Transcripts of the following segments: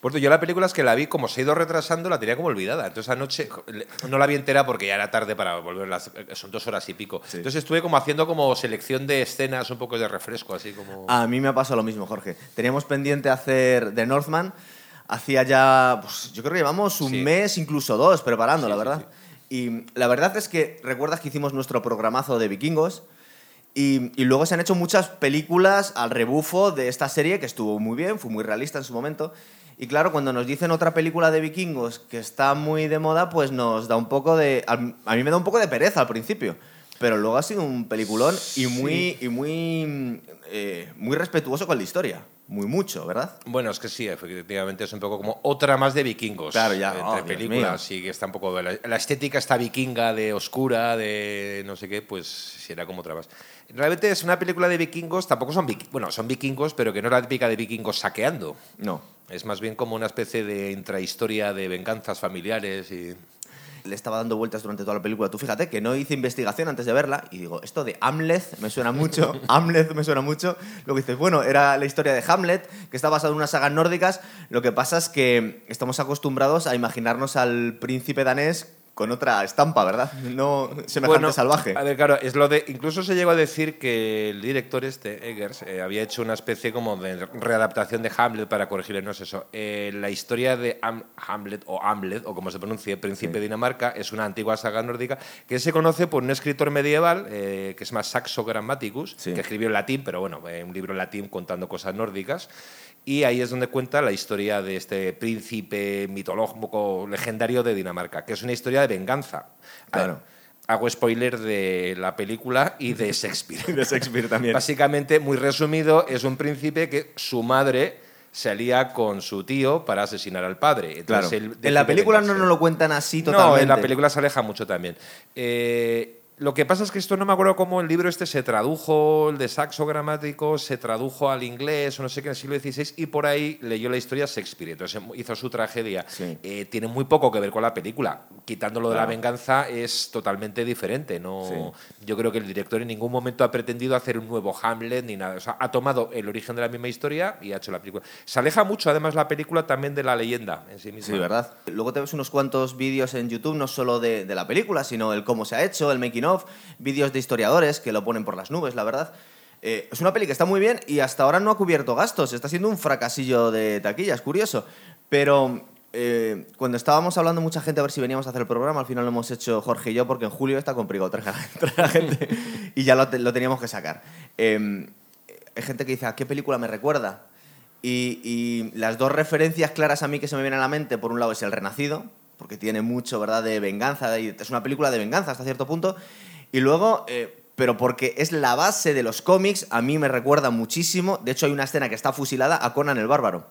Por yo la película es que la vi como se ha ido retrasando, la tenía como olvidada. Entonces anoche no la vi entera porque ya era tarde para volver, son dos horas y pico. Entonces estuve como haciendo como selección de escenas, un poco de refresco, así como... A mí me ha pasado lo mismo, Jorge. Teníamos pendiente hacer The Northman, hacía ya, pues, yo creo que llevamos un mes, incluso dos, preparando, la verdad. Y la verdad es que, ¿recuerdas que hicimos nuestro programazo de vikingos? Y, y, luego se han hecho muchas películas al rebufo de esta serie que estuvo muy bien, fue muy realista en su momento. Y claro, cuando nos dicen otra película de vikingos que está muy de moda, pues nos da un poco de... A mí me da un poco de pereza al principio. Pero luego ha sido un peliculón y muy, y muy, eh, muy respetuoso con la historia. Muy mucho, ¿verdad? Bueno, es que sí, efectivamente es un poco como otra más de vikingos. Claro, ya. Entre oh, películas, sí, que está un poco. La, la, estética está vikinga, de oscura, de no sé qué, pues sí, era como otra más. Realmente es una película de vikingos, tampoco son vikingos, bueno, son vikingos, pero que no es la típica de vikingos saqueando. No. Es más bien como una especie de intrahistoria de venganzas familiares y le estaba dando vueltas durante toda la película. Tú fíjate que no hice investigación antes de verla y digo, esto de Hamlet me suena mucho, Hamlet me suena mucho. Luego dices, bueno, era la historia de Hamlet, que está basada en unas sagas nórdicas. Lo que pasa es que estamos acostumbrados a imaginarnos al príncipe danés con otra estampa, ¿verdad? No semejante salvaje. A ver, claro, es lo de. Incluso se llegó a decir que el director este, Eggers, eh, había hecho una especie como de readaptación de Hamlet para corregir, no es eso. Eh, la historia de Hamlet o Hamlet, o como se pronuncia, Príncipe de Dinamarca, es una antigua saga nórdica que se conoce por un escritor medieval eh, que se llama Saxo Grammaticus, que escribió en latín, pero bueno, un libro en latín contando cosas nórdicas. Y ahí es donde cuenta la historia de este príncipe mitológico legendario de Dinamarca, que es una historia de venganza. Claro. Hago spoiler de la película y de Shakespeare. de Shakespeare también. Básicamente, muy resumido, es un príncipe que su madre se alía con su tío para asesinar al padre. claro. en la película no nos lo cuentan así totalmente. No, en la película se aleja mucho también. Eh, lo que pasa es que esto no me acuerdo cómo el libro este se tradujo, el de Saxo Gramático, se tradujo al inglés o no sé qué en el siglo XVI y por ahí leyó la historia Shakespeare. Entonces hizo su tragedia. Eh, tiene muy poco que ver con la película. Quitándolo de la venganza es totalmente diferente. No, Yo creo que el director en ningún momento ha pretendido hacer un nuevo Hamlet ni nada. O sea, ha tomado el origen de la misma historia y ha hecho la película. Se aleja mucho además la película también de la leyenda en sí misma. Sí, ¿verdad? Luego te ves unos cuantos vídeos en YouTube, no solo de, de la película, sino el cómo se ha hecho, el making vídeos de historiadores que lo ponen por las nubes, la verdad. Eh, es una peli que está muy bien y hasta ahora no ha cubierto gastos. Está siendo un fracasillo de taquilla, es curioso. Pero eh, cuando estábamos hablando mucha gente a ver si veníamos a hacer el programa, al final lo hemos hecho Jorge y yo porque en julio está complicado traer a la gente y ya lo, teníamos que sacar. Em, hay gente que dice, ¿a qué película me recuerda? Y, y, las dos referencias claras a mí que se me vienen a la mente, por un lado es El Renacido, porque tiene mucho, ¿verdad?, de venganza, es una película de venganza hasta cierto punto, y luego, eh, pero porque es la base de los cómics, a mí me recuerda muchísimo. De hecho, hay una escena que está fusilada a Conan el Bárbaro.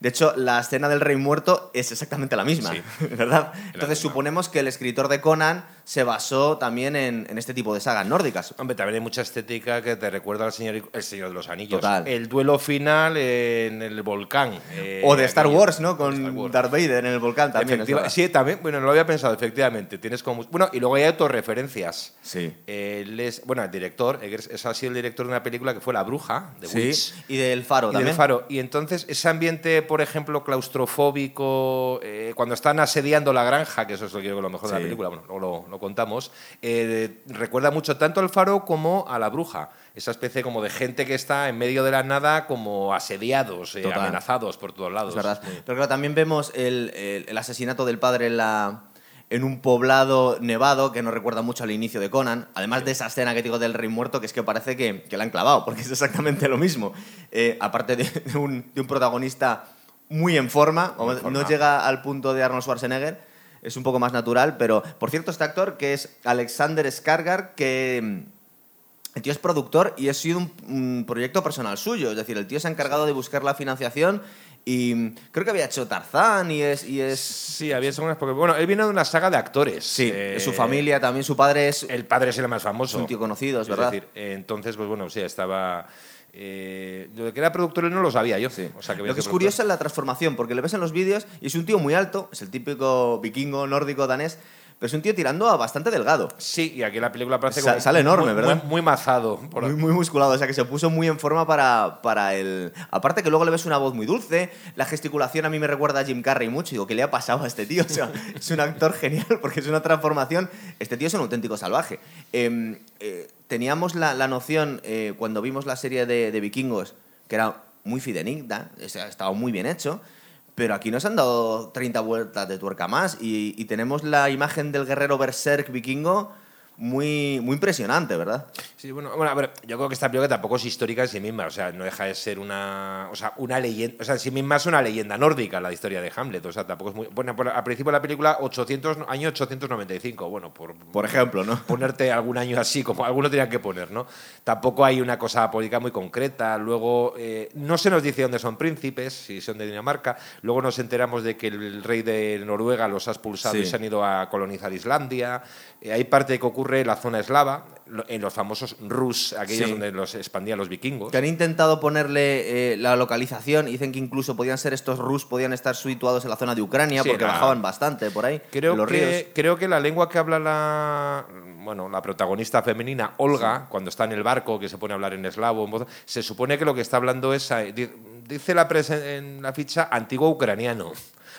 De hecho, la escena del rey muerto es exactamente la misma, ¿verdad? Entonces suponemos que el escritor de Conan se basó también en, este tipo de sagas nórdicas. Hombre, también hay mucha estética que te recuerda al Señor, el Señor de los Anillos. Total. El duelo final en el volcán. Eh, o de Star Wars, ¿no? Con Darth Vader en el volcán también. Sí, también. Bueno, no lo había pensado, efectivamente. Tienes como... Bueno, y luego hay autorreferencias. Sí. Él es, bueno, el director, es así el director de una película que fue La Bruja, de sí. Y del Faro y también. Del Faro. Y entonces ese ambiente por ejemplo, claustrofóbico, eh, cuando están asediando la granja, que eso es lo, que lo mejor de la película, bueno, luego lo, contamos, eh, recuerda mucho tanto al faro como a la bruja. Esa especie como de gente que está en medio de la nada como asediados, eh, amenazados por todos lados. Es verdad. Pero claro, también vemos el, el, asesinato del padre en la, en un poblado nevado que nos recuerda mucho al inicio de Conan, además de esa escena que digo del rey muerto, que es que parece que, que la han clavado, porque es exactamente lo mismo. aparte de, un, de, un, protagonista muy en forma, no llega al punto de Arnold Schwarzenegger, es un poco más natural, pero por cierto, este actor que es Alexander Skargar, que mm, el tío es productor y ha sido un, proyecto personal suyo, es decir, el tío se ha encargado de buscar la financiación y mm, creo que había hecho Tarzán y es... Y es... Sí, había hecho unas... Porque, bueno, él viene de una saga de actores. Sí, eh, su familia también, su padre es... El padre es el más famoso. Es un tío conocido, es, verdad. Decir, entonces, pues bueno, sí, estaba... Eh, lo de que era productor no lo sabía yo. Sí. O sea, que lo que es curioso es la transformación, porque le ves en los vídeos y es un tío muy alto, es el típico vikingo nórdico danés, pero es un tío tirando a bastante delgado. Sí, y aquí la película parece Sa- como sale enorme, muy- ¿verdad? Muy, muy mazado. por- Muy, muy musculado, o sea que se puso muy en forma para, para el... Aparte que luego le ves una voz muy dulce, la gesticulación a mí me recuerda a Jim Carrey mucho, digo, ¿qué le ha pasado a este tío? O sea, es un actor genial porque es una transformación, este tío es un auténtico salvaje. Eh, eh, teníamos la, la noción eh, cuando vimos la serie de, de vikingos, que era muy sea, estaba muy bien hecho, pero aquí nos han dado 30 vueltas de tuerca más y, y tenemos la imagen del guerrero berserk vikingo muy, muy impresionante, ¿verdad? Sí, bueno, bueno, a ver, yo creo que esta película tampoco es histórica en sí misma, o sea, no deja de ser una, o sea, una leyenda, o sea, en sí misma es una leyenda nórdica la historia de Hamlet, o sea, tampoco es muy, bueno, por- al principio de la película 800, año 895, bueno, por, Por ejemplo, ¿no? ponerte algún año así, como alguno tenían que poner, ¿no? Tampoco hay una cosa política muy concreta. Luego, eh, no se nos dice dónde son príncipes, si son de Dinamarca. Luego nos enteramos de que el rey de Noruega los ha expulsado Sí. y se han ido a colonizar Islandia. Eh, hay parte que ocurre en la zona eslava, en los famosos Rus, aquellos Sí. donde los expandían los vikingos. Que han intentado ponerle eh, la localización dicen que incluso podían ser estos Rus, podían estar situados en la zona de Ucrania Sí, porque bajaban bastante por ahí, Creo ríos. que, creo que la lengua que habla la, bueno, la protagonista femenina, Olga, cuando está en el barco, que se pone a hablar en eslavo, en voz- se supone que lo que está hablando es, eh, di- dice la en la ficha, antiguo ucraniano.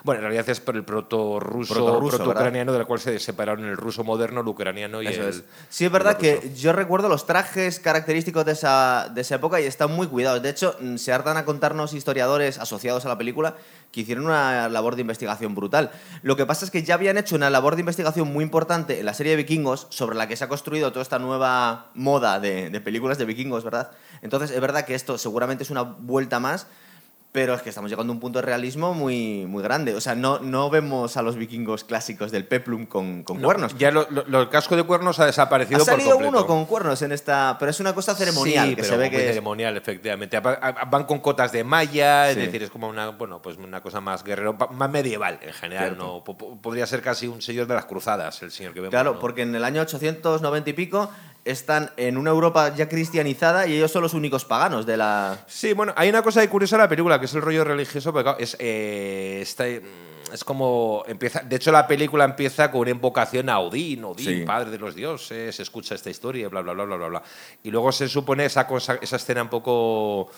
Bueno, en realidad es por el proto-ruso, proto-ucraniano, del cual se separaron el ruso moderno, el ucraniano y Eso el... es. Sí, es verdad que yo recuerdo los trajes característicos de esa, de esa época y están muy cuidados. De hecho, mm, se hartan a contarnos historiadores asociados a la película que hicieron una labor de investigación brutal. Lo que pasa es que ya habían hecho una labor de investigación muy importante en la serie de vikingos, sobre la que se ha construido toda esta nueva moda de, de películas de vikingos, ¿verdad? Entonces, es verdad que esto seguramente es una vuelta más. Pero es que estamos llegando a un punto de realismo muy, muy grande. O sea, no, no vemos a los vikingos clásicos del peplum con, con No, cuernos. Ya lo- lo- el casco de cuernos ha desaparecido Ha por salido completo. uno con cuernos en esta, pero es una cosa ceremonial Sí, que pero se ve muy que es- ceremonial, efectivamente. Van con cotas de malla, Sí. es decir, es como una, bueno, pues una cosa más guerrero, más medieval en general. Cierto. ¿no? Po- po- Podría ser casi un señor de las cruzadas, el señor que vemos. Claro, ¿no? porque en el año 890 y pico están en una Europa ya cristianizada y ellos son los únicos paganos de la... Sí, bueno, hay una cosa curiosa en la película, que es el rollo religioso, porque claro, es, eh, está, mm, es como empieza. De hecho, la película empieza con una invocación a Odín, Odín, Sí. padre de los dioses, se escucha esta historia, bla, bla, bla, bla, bla, bla. Y luego se supone esa cosa, esa escena un poco.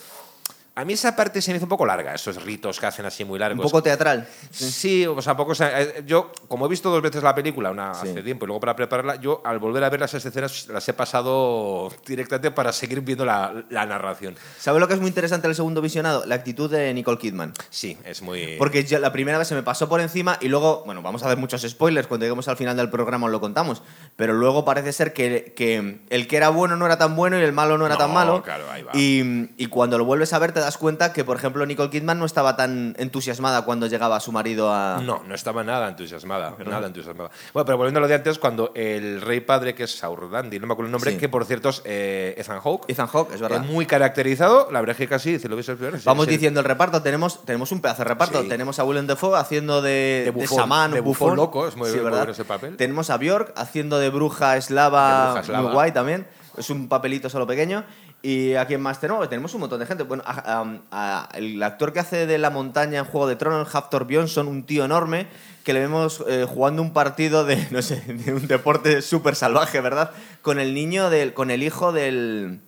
A mí esa parte se me hizo un poco larga, esos ritos que hacen así muy largos. Un poco teatral. Sí, o sea, poco, o sea, eh, yo, como he visto dos veces la película, una Sí. hace tiempo y luego para prepararla, yo al volver a ver las escenas las he pasado directamente para seguir viendo la, la narración. ¿Sabes lo que es muy interesante del segundo visionado? La actitud de Nicole Kidman. Sí, es muy... Porque la primera vez se me pasó por encima y luego, bueno, vamos a ver muchos spoilers, cuando lleguemos al final del programa os lo contamos, pero luego parece ser que, que el que era bueno no era tan bueno y el malo no era No, tan malo. claro, ahí va. Y, y cuando lo vuelves a ver te das cuenta que, por ejemplo, Nicole Kidman no estaba tan entusiasmada cuando llegaba su marido a... No, no estaba nada entusiasmada, nada entusiasmada. Bueno, pero volviendo a lo de antes, cuando el rey padre, que es Saurdandi, no me acuerdo el nombre, Sí. que por cierto es eh, Ethan Hawke, Ethan Hawke, es verdad. eh, muy caracterizado, la verdad es que casi, si lo sí, Vamos es el- diciendo el reparto, tenemos, tenemos un pedazo de reparto. Sí. Tenemos a Willem Dafoe haciendo de, De de de bufón bufón loco, es muy- muy ¿verdad? bueno ese papel. Tenemos a Björk haciendo de bruja eslava, De bruja eslava. muy guay también. Es un papelito solo pequeño. ¿Y a quién más tenemos? Tenemos un montón de gente. Bueno, el actor que hace de la montaña en Juego de Tronos, Haftor Bjornsson, un tío enorme, que le vemos eh, jugando un partido de, no sé, de un deporte súper salvaje, ¿verdad? Con el niño, del, con el hijo del,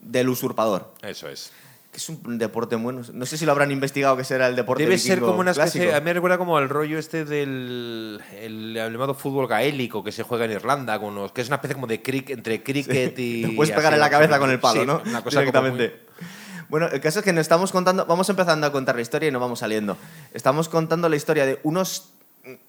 del usurpador. Eso es. Que es un deporte bueno. No sé si lo habrán investigado que será el deporte Debe ser como una especie, clásico. a mí me recuerda como al rollo este del el llamado fútbol gaélico que se juega en Irlanda, con los- que es una especie como de cric, entre cricket y... Te puedes y pegar en la cabeza con el palo, Sí, ¿no? Una cosa Directamente. Bueno, el caso es que nos estamos contando, vamos empezando a contar la historia y no vamos saliendo. Estamos contando la historia de unos,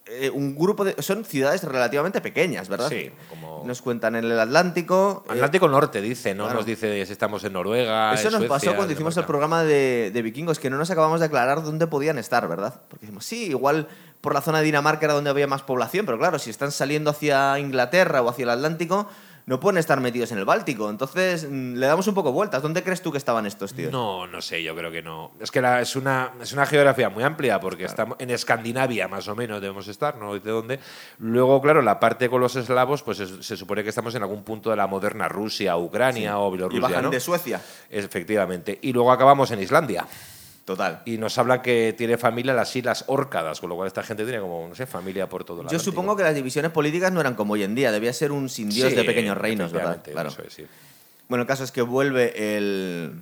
eh, un grupo de, son ciudades relativamente pequeñas, ¿verdad? Sí, como- Nos cuentan en el Atlántico. eh, Atlántico Norte, dice, ¿no? claro. Nos dice si estamos en Noruega. Eso en nos Suecia, pasó cuando hicimos el programa de, de vikingos, que no nos acabamos de aclarar dónde podían estar, ¿verdad? Porque decimos, sí, igual por la zona de Dinamarca era donde había más población, pero claro, si están saliendo hacia Inglaterra o hacia el Atlántico, no pueden estar metidos en el Báltico. Entonces, mm, le damos un poco vueltas. ¿Dónde crees tú que estaban estos tíos? No, no sé, yo creo que no. Es que la- es, una, es una geografía muy amplia, porque estamos en Escandinavia, más o menos, debemos estar, no de dónde. Luego, claro, la parte con los eslavos, pues es- se supone que estamos en algún punto de la moderna Rusia, Ucrania o y Bielorrusia. bajan ¿no? de Suecia. Efectivamente. Y luego acabamos en Islandia. Total. Y nos hablan que tiene familia las Islas Órcadas, con lo cual esta gente tiene como, no sé, familia por todo lado. Yo supongo que las divisiones políticas no eran como hoy en día, debía ser un sin Dios de pequeños reinos, ¿verdad? Claro. Eso es, sí. Bueno, el caso es que vuelve el,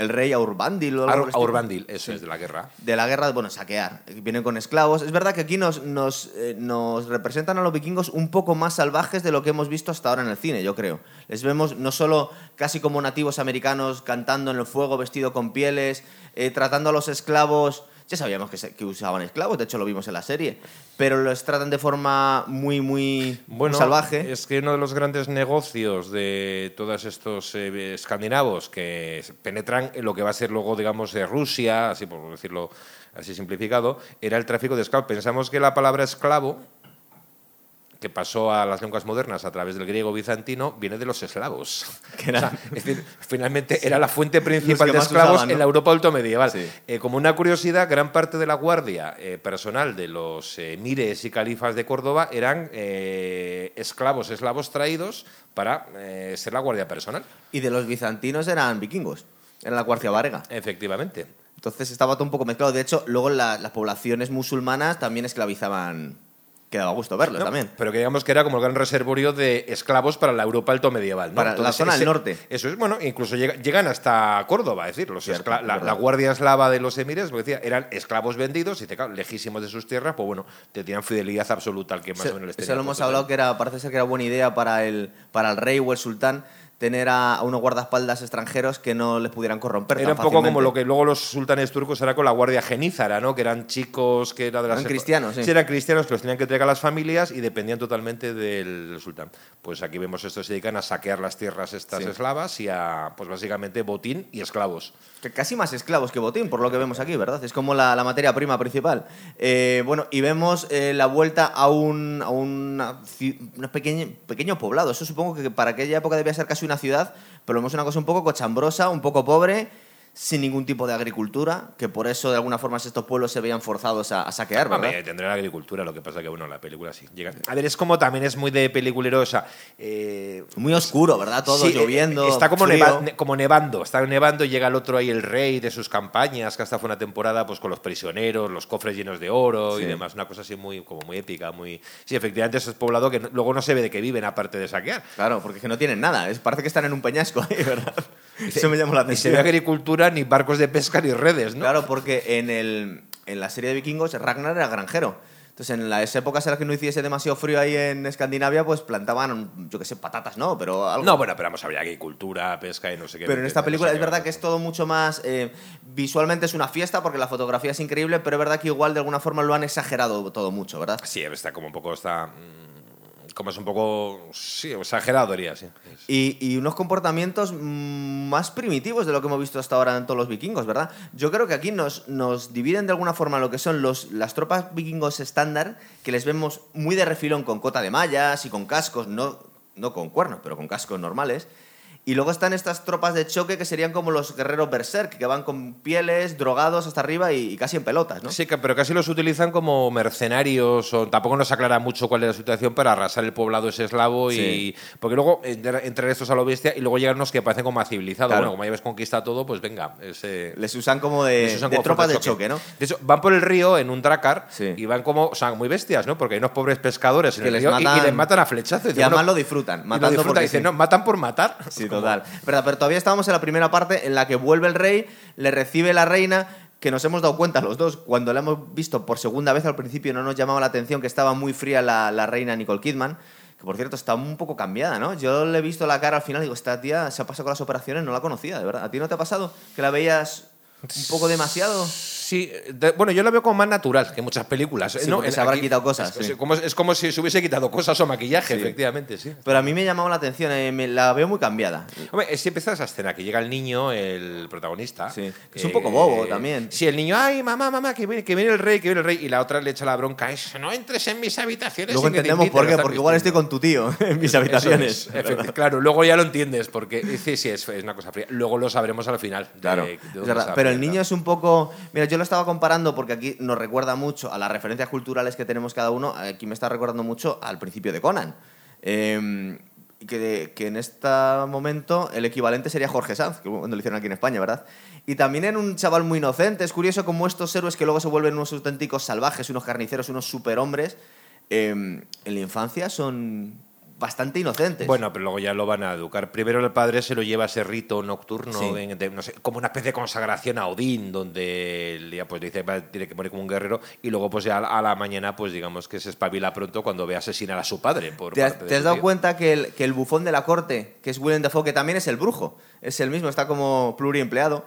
el rey Aurbandil. O algo Aurbandil, eso es, de la guerra. De la guerra, bueno, saquear. Vienen con esclavos. Es verdad que aquí nos, nos, eh, nos, representan a los vikingos un poco más salvajes de lo que hemos visto hasta ahora en el cine, yo creo. Les vemos no solo casi como nativos americanos cantando en el fuego, vestido con pieles, eh, tratando a los esclavos ya sabíamos que, usaban esclavos, de hecho lo vimos en la serie, pero los tratan de forma muy, muy, bueno, salvaje. Es que uno de los grandes negocios de todos estos eh, escandinavos que penetran en lo que va a ser luego, digamos, de Rusia, así por decirlo así simplificado, era el tráfico de esclavos. Pensamos que la palabra esclavo que pasó a las lenguas modernas a través del griego bizantino viene de los eslavos. es decir, finalmente era la fuente principal de esclavos en la Europa alto medieval. Eh, como una curiosidad, gran parte de la guardia eh, personal de los emires y califas de Córdoba eran eh, esclavos, eslavos traídos para ser la guardia personal. Y de los bizantinos eran vikingos, era la guardia varga. Efectivamente. Entonces estaba todo un poco mezclado. De hecho, luego las poblaciones musulmanas también esclavizaban que daba gusto verlo también. Pero que digamos que era como el gran reservorio de esclavos para la Europa alto medieval. Para la zona del norte. Eso es, bueno, incluso llegan hasta Córdoba, es decir, los la, guardia eslava de los emires, decía, eran esclavos vendidos y lejísimos de sus tierras, pues bueno, te tenían fidelidad absoluta al que más o menos les Eso lo hemos hablado que era, parece ser que era buena idea para el, para el rey o el sultán tener a, unos guardaespaldas extranjeros que no les pudieran corromper. Era un poco como lo que luego los sultanes turcos era con la guardia genízara, ¿no? Que eran chicos que era de las eran cristianos, sí. sí. eran cristianos que los tenían que entregar a las familias y dependían totalmente del sultán. Pues aquí vemos estos se dedican a saquear las tierras estas eslavas y a, pues básicamente botín y esclavos. Que casi más esclavos que botín, por lo que vemos aquí, ¿verdad? Es como la, materia prima principal. Eh, bueno, y vemos eh, la vuelta a un, a una, pequeño, pequeño poblado. Eso supongo que para aquella época debía ser casi una ciudad, pero vemos una cosa un poco cochambrosa, un poco pobre sin ningún tipo de agricultura, que por eso de alguna forma estos pueblos se veían forzados a, saquear, ¿verdad? tendrá agricultura, lo que pasa que, bueno, la película sí llega. A ver, es como también es muy de peliculerosa. Eh, muy oscuro, ¿verdad? Todo eh, lloviendo. Está como, como nevando, está nevando y llega el otro ahí, el rey de sus campañas, que hasta fue una temporada pues con los prisioneros, los cofres llenos de oro y demás. Una cosa así muy, como muy épica, muy. Sí, efectivamente, eso es poblado que luego no se ve de qué viven, aparte de saquear. Claro, porque es que no tienen nada. Es, parece que están en un peñasco ahí, ¿verdad? Eso me llamó la atención. Y se ve agricultura, ni barcos de pesca, ni redes, ¿no? Claro, porque en, el, en la serie de vikingos Ragnar era granjero. Entonces, en las épocas en las que no hiciese demasiado frío ahí en Escandinavia, pues plantaban, yo qué sé, patatas, ¿no? Pero algo... No, bueno, pero vamos, había agricultura, pesca y no sé qué. Pero en esta película es verdad que es todo mucho más... Eh, visualmente es una fiesta porque la fotografía es increíble, pero es verdad que igual de alguna forma lo han exagerado todo mucho, ¿verdad? Sí, está como un poco... está mm, como es un poco exagerado, diría. Y, unos comportamientos más primitivos de lo que hemos visto hasta ahora en todos los vikingos, ¿verdad? Yo creo que aquí nos, dividen de alguna forma lo que son las tropas vikingos estándar, que les vemos muy de refilón con cota de mallas y con cascos, no, no con cuernos, pero con cascos normales. Y luego están estas tropas de choque que serían como los guerreros berserk, que van con pieles, drogados hasta arriba y, casi en pelotas, ¿no? Sí, pero casi los utilizan como mercenarios, o tampoco nos aclara mucho cuál es la situación para arrasar el poblado ese eslavo y... Porque luego entran estos a lo bestia y luego llegan unos que parecen como a civilizados. Bueno, como ya ves conquista todo, pues venga. Les usan como de, tropas de choque. ¿no? De hecho, van por el río en un dracar y van como... O sea, muy bestias, ¿no? Porque hay unos pobres pescadores en el río y, les matan a flechazos. Y, además lo disfrutan. Matando y dicen, no, matan por matar. Sí, Pero, pero todavía estábamos en la primera parte en la que vuelve el rey, le recibe la reina, que nos hemos dado cuenta los dos, cuando la hemos visto por segunda vez al principio no nos llamaba la atención que estaba muy fría la, la reina Nicole Kidman que por cierto está un poco cambiada, ¿no? Yo le he visto la cara al final y digo, esta tía se ha pasado con las operaciones, no la conocía, de verdad. ¿A ti no te ha pasado que la veías un poco demasiado? Sí, bueno, yo lo veo como más natural que muchas películas. ¿no? se habrán quitado cosas. Es, como, es, como, si se hubiese quitado cosas o maquillaje, efectivamente, sí. Pero a mí me ha llamado la atención, eh, me, la veo muy cambiada. Hombre, si empieza esa escena que llega el niño, el protagonista. Sí. es un poco bobo también. Sí, el niño, ay, mamá, mamá, que viene, que viene el rey, que viene el rey. Y la otra le echa la bronca, es, no entres en mis habitaciones. Luego entendemos por qué, porque igual estoy con tu tío en mis habitaciones. claro, luego ya lo entiendes, porque sí, sí, es, una cosa fría. Luego lo sabremos al final. Claro. pero el niño es un poco. Mira, yo lo estaba comparando porque aquí nos recuerda mucho a las referencias culturales que tenemos cada uno. Aquí me está recordando mucho al principio de Conan. Em, que, en este momento el equivalente sería Jorge Sanz, que cuando lo hicieron aquí en España, ¿verdad? Y también en un chaval muy inocente. Es curioso cómo estos héroes que luego se vuelven unos auténticos salvajes, unos carniceros, unos superhombres, eh, en la infancia son bastante inocentes. Bueno, pero luego ya lo van a educar. Primero el padre se lo lleva a ese rito nocturno, Sí. de- de- no sé, como una especie de consagración a Odín, donde ya pues dice va, tiene que morir como un guerrero, y luego pues ya a la mañana pues digamos que se espabila pronto cuando ve asesinar a su padre. Por ¿Te has, de te has dado tío. cuenta que el, que el bufón de la corte, que es Willem Dafoe, que también es el brujo, es el mismo, está como pluriempleado?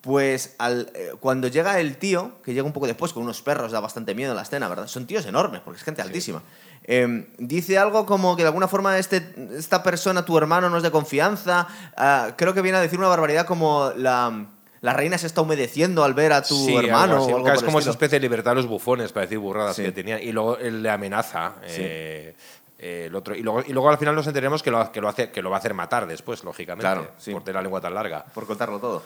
Pues al, eh, cuando llega el tío, que llega un poco después con unos perros, da bastante miedo en la escena, ¿verdad? Son tíos enormes, porque es gente altísima. Eh, dice algo como que de alguna forma este, esta persona, tu hermano, no es de confianza. Ah, creo que viene a decir una barbaridad como la, la reina se está humedeciendo al ver a tu Sí, hermano. o algo es como esa especie de libertad de los bufones para decir burradas Sí. que tenía y luego él le amenaza Sí. eh, eh, el otro y luego, y luego al final nos enteremos que lo, que lo hace que lo va a hacer matar después lógicamente Claro, por tener la lengua tan larga por contarlo todo.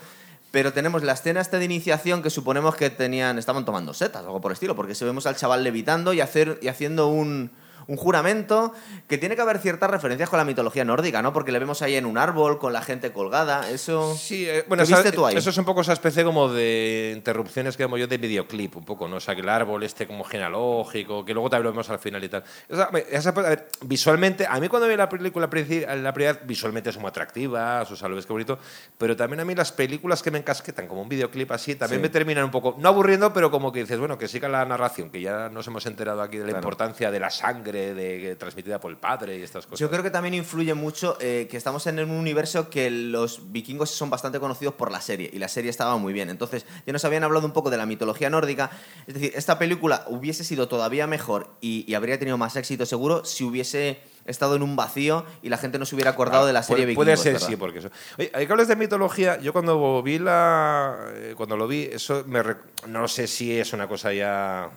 Pero tenemos la escena esta de iniciación que suponemos que tenían, estaban tomando setas, algo por el estilo, porque se vemos al chaval levitando y, hacer, y haciendo un, un juramento que tiene que haber ciertas referencias con la mitología nórdica, ¿no? Porque le vemos ahí en un árbol con la gente colgada, eso... Sí, eh, bueno, ¿Qué esa- viste tú ahí? eso es un poco esa especie como de interrupciones que llamo yo de videoclip, un poco, ¿no? O sea, que el árbol este como genealógico, que luego también lo vemos al final y tal. Esa- esa- a ver, visualmente, a mí cuando vi la película la primera, visualmente es muy atractiva, sus salves, qué bonito, pero también a mí las películas que me encasquetan como un videoclip así, también Sí. me terminan un poco, no aburriendo, pero como que dices, bueno, que siga la narración, que ya nos hemos enterado aquí de la Claro. importancia de la sangre de, transmitida por el padre y estas cosas. Yo creo que también influye mucho eh, que estamos en un universo que los vikingos son bastante conocidos por la serie y la serie estaba muy bien. Entonces, ya nos habían hablado un poco de la mitología nórdica. Es decir, esta película hubiese sido todavía mejor y, y habría tenido más éxito seguro si hubiese estado en un vacío y la gente no se hubiera acordado de la serie puede, Vikingos. Puede ser, sí, porque eso. Oye, hay que hablar de mitología. Yo cuando vi la. eh, Cuando lo vi, eso me. rec- No sé si es una cosa ya.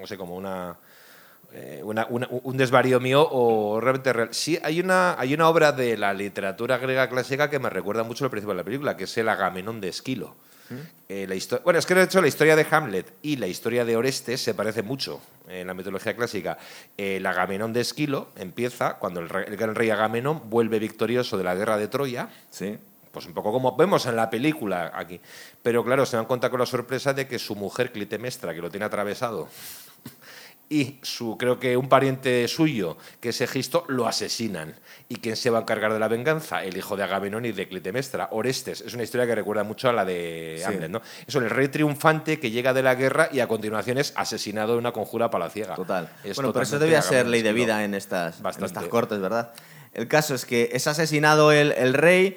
No sé, como una. Eh, una- una- un desvarío mío o realmente real. Sí, hay una, hay una obra de la literatura griega clásica que me recuerda mucho al principio de la película, que es el Agamenón de Esquilo. Eh, la bueno, es que de hecho la historia de Hamlet y la historia de Orestes se parece mucho en la mitología clásica. El Agamenón de Esquilo empieza cuando el, rey- el gran rey Agamenón vuelve victorioso de la guerra de Troya, Sí. pues un poco como vemos en la película aquí. Pero claro, se dan cuenta con la sorpresa de que su mujer Clitemestra, que lo tiene atravesado, y su creo que un pariente suyo, que es Egisto, lo asesinan. ¿Y quién se va a encargar de la venganza? El hijo de Agamenón y de Clitemestra, Orestes. Es una historia que recuerda mucho a la de Sí. Hamlet, ¿no? Eso, el rey triunfante que llega de la guerra y a continuación es asesinado de una conjura palaciega. Total. Es bueno, pero eso debía ser ley de vida en estas, en estas cortes, ¿verdad? El caso es que es asesinado el, el rey.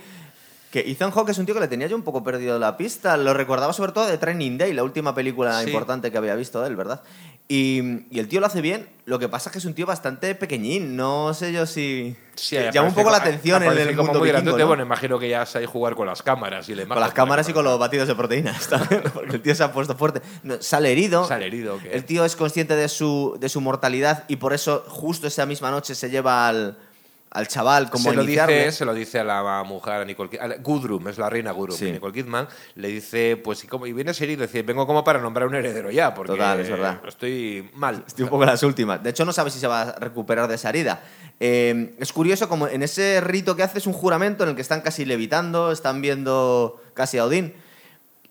Que Ethan Hawke es un tío que le tenía yo un poco perdido la pista. Lo recordaba sobre todo de Training Day, la última película Sí. importante que había visto de él, ¿verdad? Y, y el tío lo hace bien. Lo que pasa es que es un tío bastante pequeñín. No sé yo si. Sí, llama un poco la atención en el como mundo vikingo. ¿no? Bueno, imagino que ya sabe jugar con las cámaras y le Con las cámaras y con los batidos de proteínas también, porque el tío se ha puesto fuerte. No, sale herido. Sale herido, ¿qué? El tío es consciente de su, de su mortalidad y por eso justo esa misma noche se lleva al, al chaval como se a lo, iniciarle. dice, se lo dice a la mujer, a Nicole a la- Gudrun, es la reina. Sí. y Nicole Kidman le dice, pues, ¿y, cómo? y vienes herido, dice, vengo como para nombrar un heredero ya, porque Total, es verdad. estoy mal. Estoy un poco en las últimas. De hecho, no sabe si se va a recuperar de esa herida. Eh, es curioso, como en ese rito que hace es un juramento en el que están casi levitando, están viendo casi a Odín.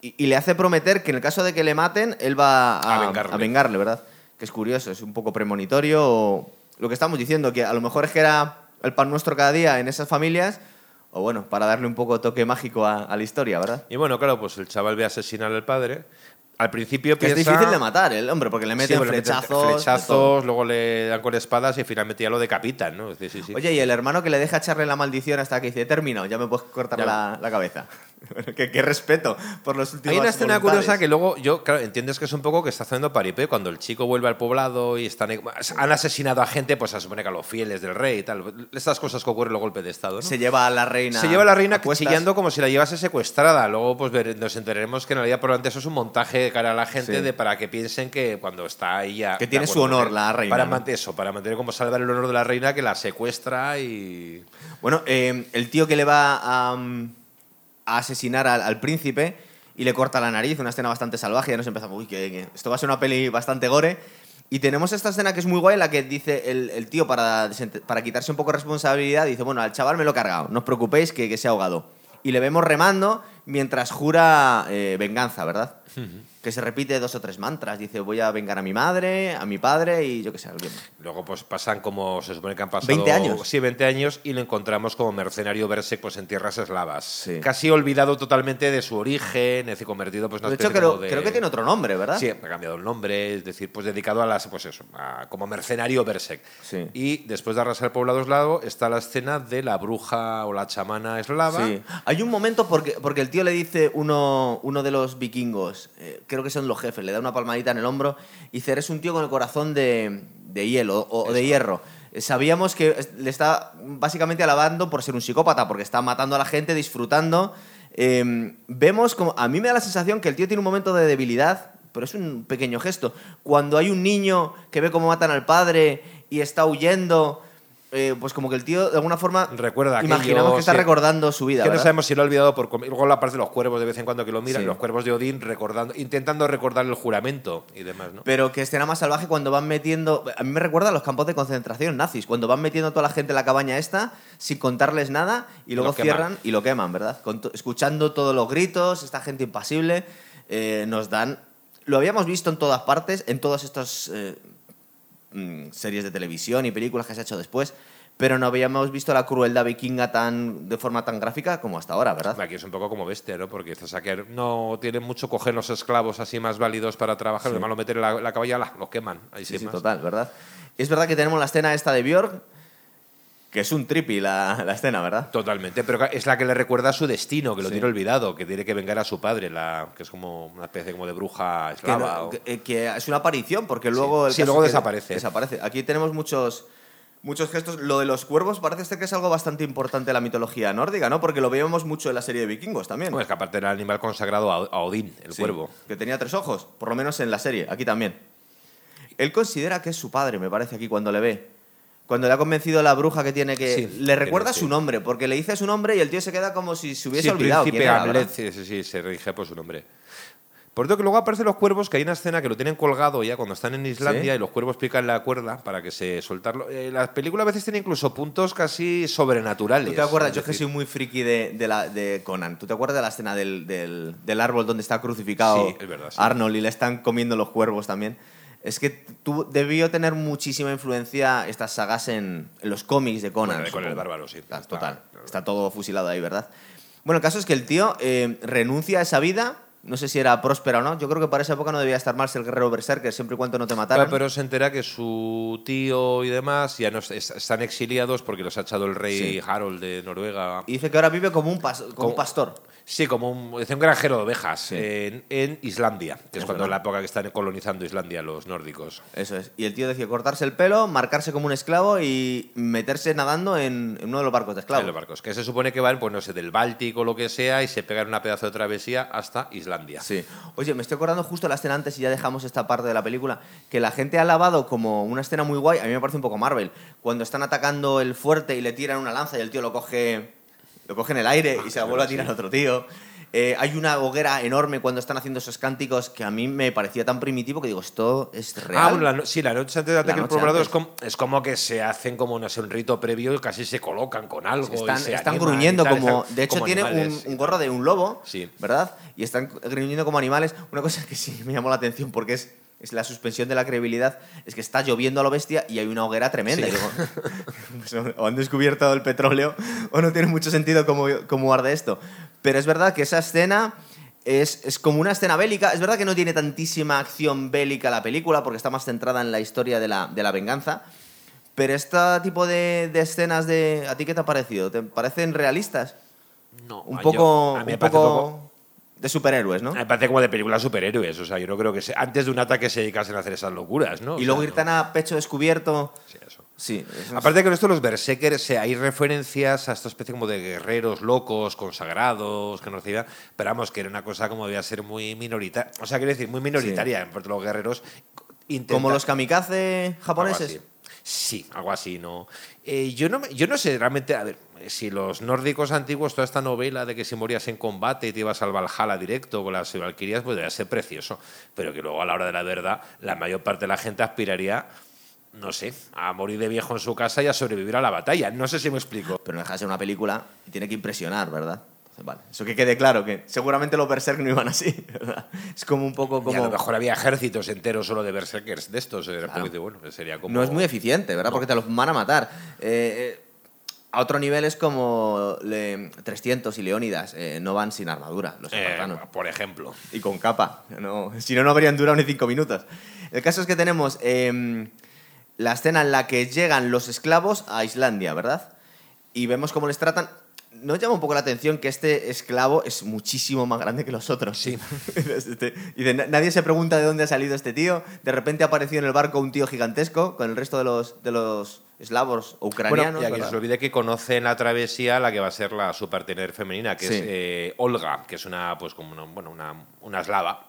Y, y le hace prometer que en el caso de que le maten, él va a, A vengarle. a vengarle, ¿verdad? Que es curioso, es un poco premonitorio. o lo que estamos diciendo, que a lo mejor es que era el pan nuestro cada día en esas familias, o bueno, para darle un poco toque mágico a, a la historia, ¿verdad? Y bueno, claro, pues el chaval ve asesinar al padre. Al principio Que es piensa... difícil de matar el hombre, porque le Sí, meten bueno, le meten flechazos. flechazos, luego le dan con espadas y finalmente ya lo decapitan, ¿no? Sí, sí, sí. Oye, y el hermano que le deja echarle la maldición hasta que dice, termino, ya me puedes cortar la cabeza. Bueno, qué, qué respeto por los últimos Hay una escena voluntades. curiosa que luego yo, claro, entiendes que es un poco que está haciendo paripé. Cuando el chico vuelve al poblado y están, han asesinado a gente, pues se supone que a los fieles del rey y tal. Estas cosas que ocurren los golpes de Estado, ¿no? Se lleva a la reina. Se lleva a la reina a cuestas. chillando como si la llevase secuestrada. Luego pues ver- nos enteraremos que en realidad probablemente eso es un montaje de cara a la gente Sí. de, para que piensen que cuando está ella... Que tiene su honor que- la reina, Para mantener eso, para mantener como salvar el honor de la reina que la secuestra y... Bueno, eh, el tío que le va a, mm, a asesinar al, príncipe y le corta la nariz, una escena bastante salvaje, ya nos empezamos, uy, que, esto va a ser una peli bastante gore. Y tenemos esta escena que es muy guay, la que dice el, tío, para, para quitarse un poco de responsabilidad, dice, bueno, al chaval me lo he cargado, no os preocupéis que, que se ha ahogado. Y le vemos remando mientras jura eh, venganza, ¿verdad? Que se repite dos o tres mantras. Dice, voy a vengar a mi madre, a mi padre y yo qué sé, alguien. Luego pues pasan como se supone que han pasado 20 años. Sí, 20 años y lo encontramos como mercenario Berserk pues en tierras eslavas. Sí. Casi olvidado totalmente de su origen, es decir, convertido pues una De hecho, creo, de- creo que tiene otro nombre, ¿verdad? Sí, ha cambiado el nombre, es decir, pues dedicado a las, pues eso, a- como mercenario Berserk. Sí. Y después de arrasar el poblado eslavo está la escena de la bruja o la chamana eslava. Sí. Hay un momento porque, porque el tío le dice uno, uno de los vikingos, eh, creo que son los jefes, le da una palmadita en el hombro y dice, eres un tío con el corazón de, de hielo o, de hierro. Eh, Sabíamos que le está básicamente alabando por ser un psicópata, porque está matando a la gente, disfrutando. Eh, vemos como... A mí me da la sensación que el tío tiene un momento de debilidad, pero es un pequeño gesto. Cuando hay un niño que ve cómo matan al padre y está huyendo... eh, pues como que el tío de alguna forma Recuerda imaginamos que está sí. recordando su vida Que no sabemos si lo ha olvidado por. Luego la parte de los cuervos de vez en cuando que lo miran, Sí. los cuervos de Odín recordando, intentando recordar el juramento y demás, ¿no? Pero que escena más salvaje cuando van metiendo. A mí me recuerda a los campos de concentración nazis, cuando van metiendo a toda la gente en la cabaña esta sin contarles nada y luego cierran y lo queman, ¿verdad? Con escuchando todos los gritos, esta gente impasible, eh, nos dan. Lo habíamos visto en todas partes, en todas estas eh, mm, series de televisión y películas que se ha hecho después, pero no habíamos visto la crueldad vikinga tan de forma tan gráfica como hasta ahora, ¿verdad? Aquí es un poco como bestia, ¿no? Porque estos no tienen mucho coger los esclavos así más válidos para trabajar. Lo malo meter en la, la caballa, los queman. Ahí Sí, sí, más. total, ¿verdad? Es verdad que tenemos la escena esta de Björk, que es un trippy la, la escena, ¿verdad? Totalmente, pero es la que le recuerda su destino, que lo Sí. tiene olvidado, que tiene que vengar a su padre, la, que es como una especie como de bruja Que, no- eslava. o- que- eh, que es una aparición, porque luego... el Sí, caso luego desaparece. Desaparece. Aquí tenemos muchos, muchos gestos. Lo de los cuervos parece ser que es algo bastante importante en la mitología nórdica, ¿no? Porque lo veíamos mucho en la serie de vikingos también. Bueno, es que aparte era el animal consagrado a, a Odín, el Sí, cuervo. Que tenía tres ojos, por lo menos en la serie, aquí también. Él considera que es su padre, me parece, aquí cuando le ve. Cuando le ha convencido la bruja que tiene que... Sí, le recuerda sí. su nombre, porque le dice su nombre y el tío se queda como si se hubiese Sí, olvidado Príncipe quién era, Hamlet, sí, sí, sí, se rige por su nombre. Por cierto, que luego aparecen los cuervos, que hay una escena que lo tienen colgado ya cuando están en Islandia Sí. y los cuervos pican la cuerda para que se soltarlo. Eh, la película a veces tiene incluso puntos casi sobrenaturales. ¿Tú te acuerdas? Es Yo es que decir, soy muy friki de, de la, de Conan. ¿Tú te acuerdas de la escena del, del- del árbol donde está crucificado Sí, es verdad, sí. Arnold y le están comiendo los cuervos también? Es que tú, debió tener muchísima influencia estas sagas en, en los cómics de Conan. Bueno, de Conan el. Bárbaro, sí. Está- total. claro. Está todo fusilado ahí, ¿verdad? Bueno, el caso es que el tío eh, renuncia a esa vida. No sé si era próspera o no. Yo creo que para esa época no debía estar mal ser el guerrero berserker siempre y cuando no te mataran. Claro, pero se entera que su tío y demás ya no est- est- están exiliados porque los ha echado el rey Sí. Harold de Noruega. Y dice que ahora vive como un, pas- como Como- un pastor. Sí, como un, un granjero de ovejas Sí. en, en Islandia, que es, Es cuando verdad. la época que están colonizando Islandia los nórdicos. Eso es. Y el tío decide cortarse el pelo, marcarse como un esclavo y meterse nadando en, en uno de los barcos de En esclavos. los barcos, que se supone que van, pues no sé, del Báltico o lo que sea, y se pegan una pedazo de travesía hasta Islandia. Sí. Oye, me estoy acordando justo de la escena antes y ya dejamos esta parte de la película, que la gente ha alabado como una escena muy guay, a mí me parece un poco Marvel, cuando están atacando el fuerte y le tiran una lanza y el tío lo coge, lo coge en el aire y se la vuelve a tirar a otro tío. Eh, hay una hoguera enorme cuando están haciendo esos cánticos que a mí me parecía tan primitivo que digo, esto es real. Ah, bueno, la no- sí, la noche antes de ataque La el noche poblado es como, es como que se hacen como, no sé, un rito previo y casi se colocan con algo. y Están, se están animan y gruñendo tal, como. están De hecho, como tiene un, un gorro de un lobo, Sí. ¿verdad? Y están gruñendo como animales. Una cosa que sí me llamó la atención porque es, es la suspensión de la credibilidad. Es que está lloviendo a lo bestia y hay una hoguera tremenda. Sí. Y digo, pues, o han descubierto el petróleo o no tiene mucho sentido cómo, cómo arde esto. Pero es verdad que esa escena. Es, es como una escena bélica. Es verdad que no tiene tantísima acción bélica la película, porque está más centrada en la historia de la, de la venganza. Pero este tipo de, de escenas de. ¿A ti qué te ha parecido? ¿Te parecen realistas? No, Un yo- poco, a mí me un poco- de superhéroes, ¿no? Me parece como de películas superhéroes. O sea, yo no creo que se- antes de un ataque se dedicasen a hacer esas locuras, ¿no? O y sea, luego ir no- tan a pecho descubierto. Sí, eso. Sí. eso es- Aparte que en esto los berserkers hay referencias a esta especie como de guerreros locos, consagrados, que no sé, pero vamos, que era una cosa como debía ser muy minoritaria. O sea, quiero decir, muy minoritaria. Porque los guerreros intentan... como los kamikaze japoneses. Algo. Sí, algo así, ¿no? Eh, yo ¿no? Yo no sé realmente, a ver, si los nórdicos antiguos, toda esta novela de que si morías en combate te ibas al Valhalla directo con las valquirias, pues debe ser precioso. Pero que luego a la hora de la verdad, la mayor parte de la gente aspiraría no sé, a morir de viejo en su casa y a sobrevivir a la batalla. No sé si me explico. Pero no deja de ser una película y tiene que impresionar, ¿verdad? Vale, eso que quede claro, que seguramente los berserk no iban así, ¿verdad? Es como un poco como... Y a lo mejor había ejércitos enteros solo de berserkers de estos. bueno, sería como... No es muy eficiente, ¿verdad? Porque te los van a matar. Eh, eh, a otro nivel es como 300 y Leónidas, eh, no van sin armadura, los espartanos. por ejemplo. Y con capa. No, si no, no habrían durado ni cinco minutos. El caso es que tenemos em, la escena en la que llegan los esclavos a Islandia, ¿verdad? Y vemos cómo les tratan ¿No llama un poco la atención que este esclavo es muchísimo más grande que los otros? Sí. Este, y nadie se pregunta de dónde ha salido este tío. De repente apareció en el barco un tío gigantesco con el resto de los, de los eslavos ucranianos. Bueno, y se olvide que conoce en la travesía la que va a ser la supertener femenina, que es eh, Olga, que es una, pues, como una, bueno, una, una eslava.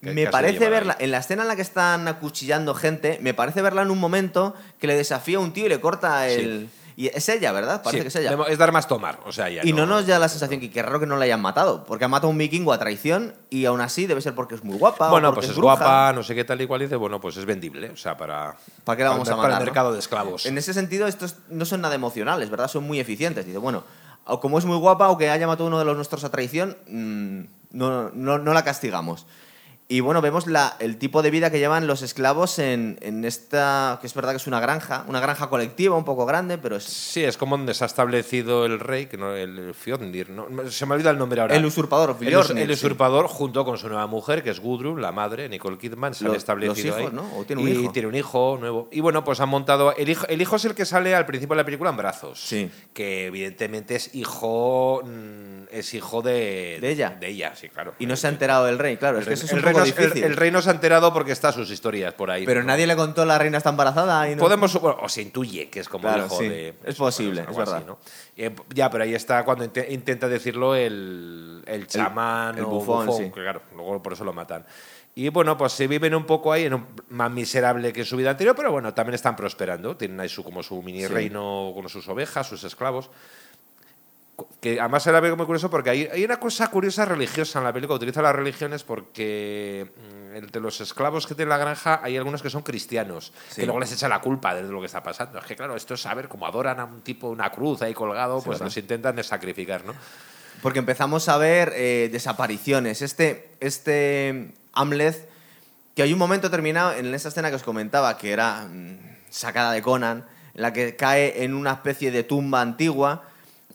me parece verla, en la escena en la que están acuchillando gente, me parece verla en un momento que le desafía a un tío y le corta el... Y es ella, ¿verdad? Parece que es ella. Es dar más tomar. O sea, y no, nos da la sensación que qué raro que no la hayan matado. Porque ha matado a un vikingo a traición y aún así debe ser porque es muy guapa. Bueno, pues es, guapa, no sé qué tal y cual. dice, bueno, pues es vendible. O sea, para. ¿Para qué la vamos a matar? Para el mercado de esclavos. En ese sentido, estos no son nada emocionales, ¿verdad? Son muy eficientes. Dice, bueno, como es muy guapa o que haya matado uno de los nuestros a traición, mm, no, no, no la castigamos. Y bueno, vemos la, el tipo de vida que llevan los esclavos en, en, esta, que es verdad que es una granja, una granja colectiva un poco grande, pero es... Sí, es como donde se ha establecido el rey, que no, el Fjornir, ¿no? se me olvida el nombre ahora. El usurpador, El, el usurpador junto con su nueva mujer, que es Gudrun, la madre, Nicole Kidman, se han establecido hijos, ahí. ¿no? ¿O tiene un y hijo? tiene un hijo nuevo. Y bueno, pues han montado... El hijo, el hijo es el que sale al principio de la película en brazos. Sí. Que evidentemente es hijo... Mm, es hijo de... De ella. De ella, sí, claro. Y no se ha enterado el rey, claro. El es que eso es el rey poco no- el- el rey no se ha enterado porque está sus historias por ahí. Pero nadie le contó la reina está embarazada y no... Podemos, bueno, o se intuye que es como Claro, hijo sí. de. Es posible, algo es verdad. así, ¿no? Eh, ya, pero ahí está cuando inte- intenta decirlo el, el chamán el o bufón, sí. que claro, luego por eso lo matan. Y bueno, pues se viven un poco ahí, en un- más miserable que en su vida anterior, pero bueno, también están prosperando. Tienen ahí su, como su mini Sí. reino con sus ovejas, sus esclavos. Que además era muy curioso porque hay, hay una cosa curiosa religiosa en la película. Utiliza las religiones porque mm, entre los esclavos que tiene la granja hay algunos que son cristianos, Sí. que luego les echa la culpa de lo que está pasando. Es que claro, esto es saber cómo adoran a un tipo, una cruz ahí colgado, pues ¿verdad? los intentan de sacrificar, ¿no? Porque empezamos a ver eh, desapariciones. Este, este Amleth, que hay un momento terminado en esa escena que os comentaba, que era mm, sacada de Conan, en la que cae en una especie de tumba antigua.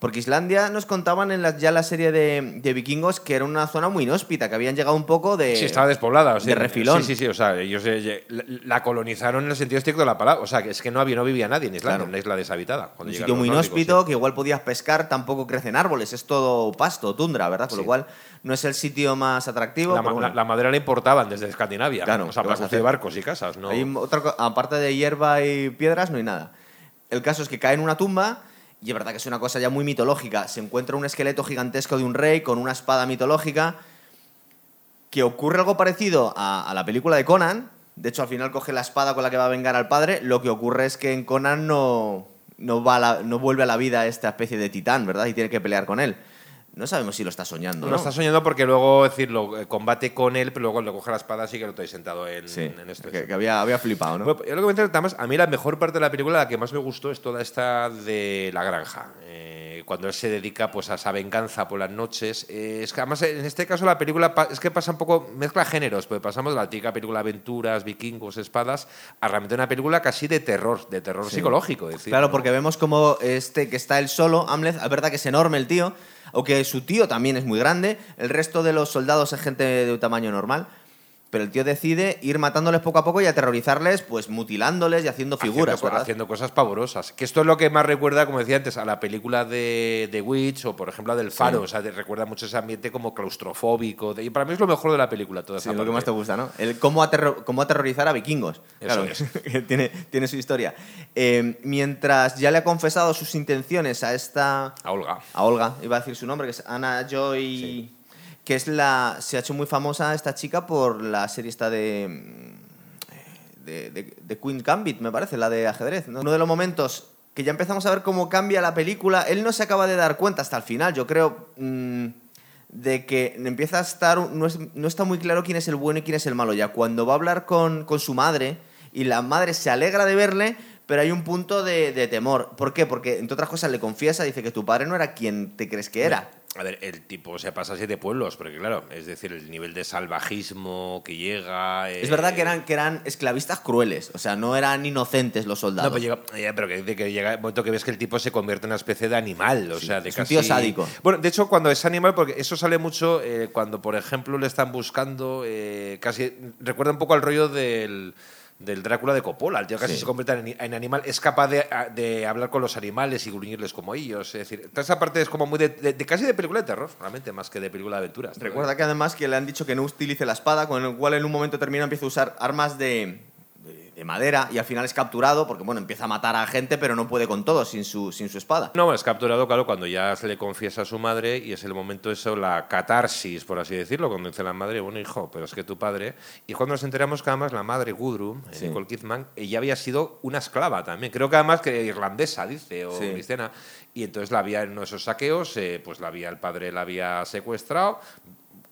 Porque Islandia nos contaban en la, ya la serie de, de vikingos que era una zona muy inhóspita, que habían llegado un poco de... Sí, estaba despoblada. o sea, de refilón. Sí, sí, sí. O sea, ellos eh, la- colonizaron en el sentido estricto de la palabra. O sea, que es que no, había, no vivía nadie en Islandia, Claro. una isla deshabitada. un sitio muy inhóspito, sí. que igual podías pescar, tampoco crecen árboles, es todo pasto, tundra, ¿verdad? Con Sí. lo cual no es el sitio más atractivo. La, ma- bueno. la- la madera la importaban desde Escandinavia. Claro, o sea, ¿qué para construir hacer? barcos y casas, ¿no? Hay otra aparte de hierba y piedras, no hay nada. El caso es que cae en una tumba, y es verdad que es una cosa ya muy mitológica. Se encuentra un esqueleto gigantesco de un rey con una espada mitológica. Que ocurre algo parecido a, la película de Conan. De hecho, al final coge la espada con la que va a vengar al padre. Lo que ocurre es que en Conan no, no, va la- no vuelve a la vida esta especie de titán, ¿verdad? Y tiene que pelear con él. No sabemos si lo está soñando. Lo ¿no? está soñando porque luego, es decir, lo eh, combate con él, pero luego le coge la espada así que lo estoy sentado en, Sí, en esto. que, que había, había flipado, ¿no? Bueno, yo lo que comenté, además, a mí la mejor parte de la película, la que más me gustó, es toda esta de la granja. Eh, cuando él se dedica pues, a esa venganza por las noches. Eh, es que además, en este caso, la película es que pasa un poco, mezcla géneros, porque pasamos de la típica película aventuras, vikingos, espadas, a realmente una película casi de terror, de terror psicológico. es decir, Claro, ¿no? porque vemos como este que está él solo, Amleth, es verdad que es enorme el tío, aunque su tío también es muy grande, el resto de los soldados es gente de un tamaño normal, pero el tío decide ir matándoles poco a poco y aterrorizarles, pues mutilándoles y haciendo figuras, haciendo, ¿verdad? haciendo cosas pavorosas. Que esto es lo que más recuerda, como decía antes, a la película de, de Witch o, por ejemplo, a del Faro. Sí. O sea, te recuerda mucho ese ambiente como claustrofóbico. de- y para mí es lo mejor de la película, toda Sí, esa lo que más te gusta, ¿no? El cómo, aterro- cómo aterrorizar a vikingos. Eso Claro, es. que tiene, tiene su historia. Eh, mientras ya le ha confesado sus intenciones a esta... A Olga. a Olga, iba a decir su nombre, que es Ana Joy, que es la. Se ha hecho muy famosa esta chica por la serie esta de. de, de, de Queen Gambit, me parece, la de ajedrez. ¿no? Uno de los momentos que ya empezamos a ver cómo cambia la película, él no se acaba de dar cuenta hasta el final, yo creo, mm, de que empieza a estar, no, es- no está muy claro quién es el bueno y quién es el malo. Ya cuando va a hablar con, con su madre y la madre se alegra de verle, pero hay un punto de, de temor. ¿Por qué? Porque, entre otras cosas, le confiesa, dice que tu padre no era quien te crees que era. A ver, el tipo se pasa a siete pueblos, porque claro, es decir, el nivel de salvajismo que llega. Es eh, verdad que eran, que eran esclavistas crueles, o sea, no eran inocentes los soldados. No, pero, llega, eh, pero que, llega el momento que ves que el tipo se convierte en una especie de animal, o Sí, sea, de es un casi... tío sádico. Bueno, de hecho, cuando es animal, porque eso sale mucho eh, cuando, por ejemplo, le están buscando, eh, casi recuerda un poco al rollo del, del Drácula de Coppola. El tío casi Sí. se convierte en, en animal, es capaz de, de hablar con los animales y gruñirles como ellos. Es decir, toda esa parte es como muy de, de- de casi de película de terror, realmente, más que de película de aventuras. Recuerda que además que le han dicho que no utilice la espada, con el cual en un momento determinado empieza a usar armas de, de- de madera y al final es capturado porque bueno, empieza a matar a gente, pero no puede con todo sin su, sin su espada. No, es capturado, claro, cuando ya se le confiesa a su madre y es el momento eso, la catarsis, por así decirlo, cuando dice la madre, bueno, hijo, pero es que tu padre... Y cuando nos enteramos que además la madre, Gudrun, eh, Sí. Nicole Kidman, ella había sido una esclava también. Creo que además que irlandesa, dice, o Sí. cristiana. Y entonces la había en uno de esos saqueos, eh, pues la había, el padre la había secuestrado,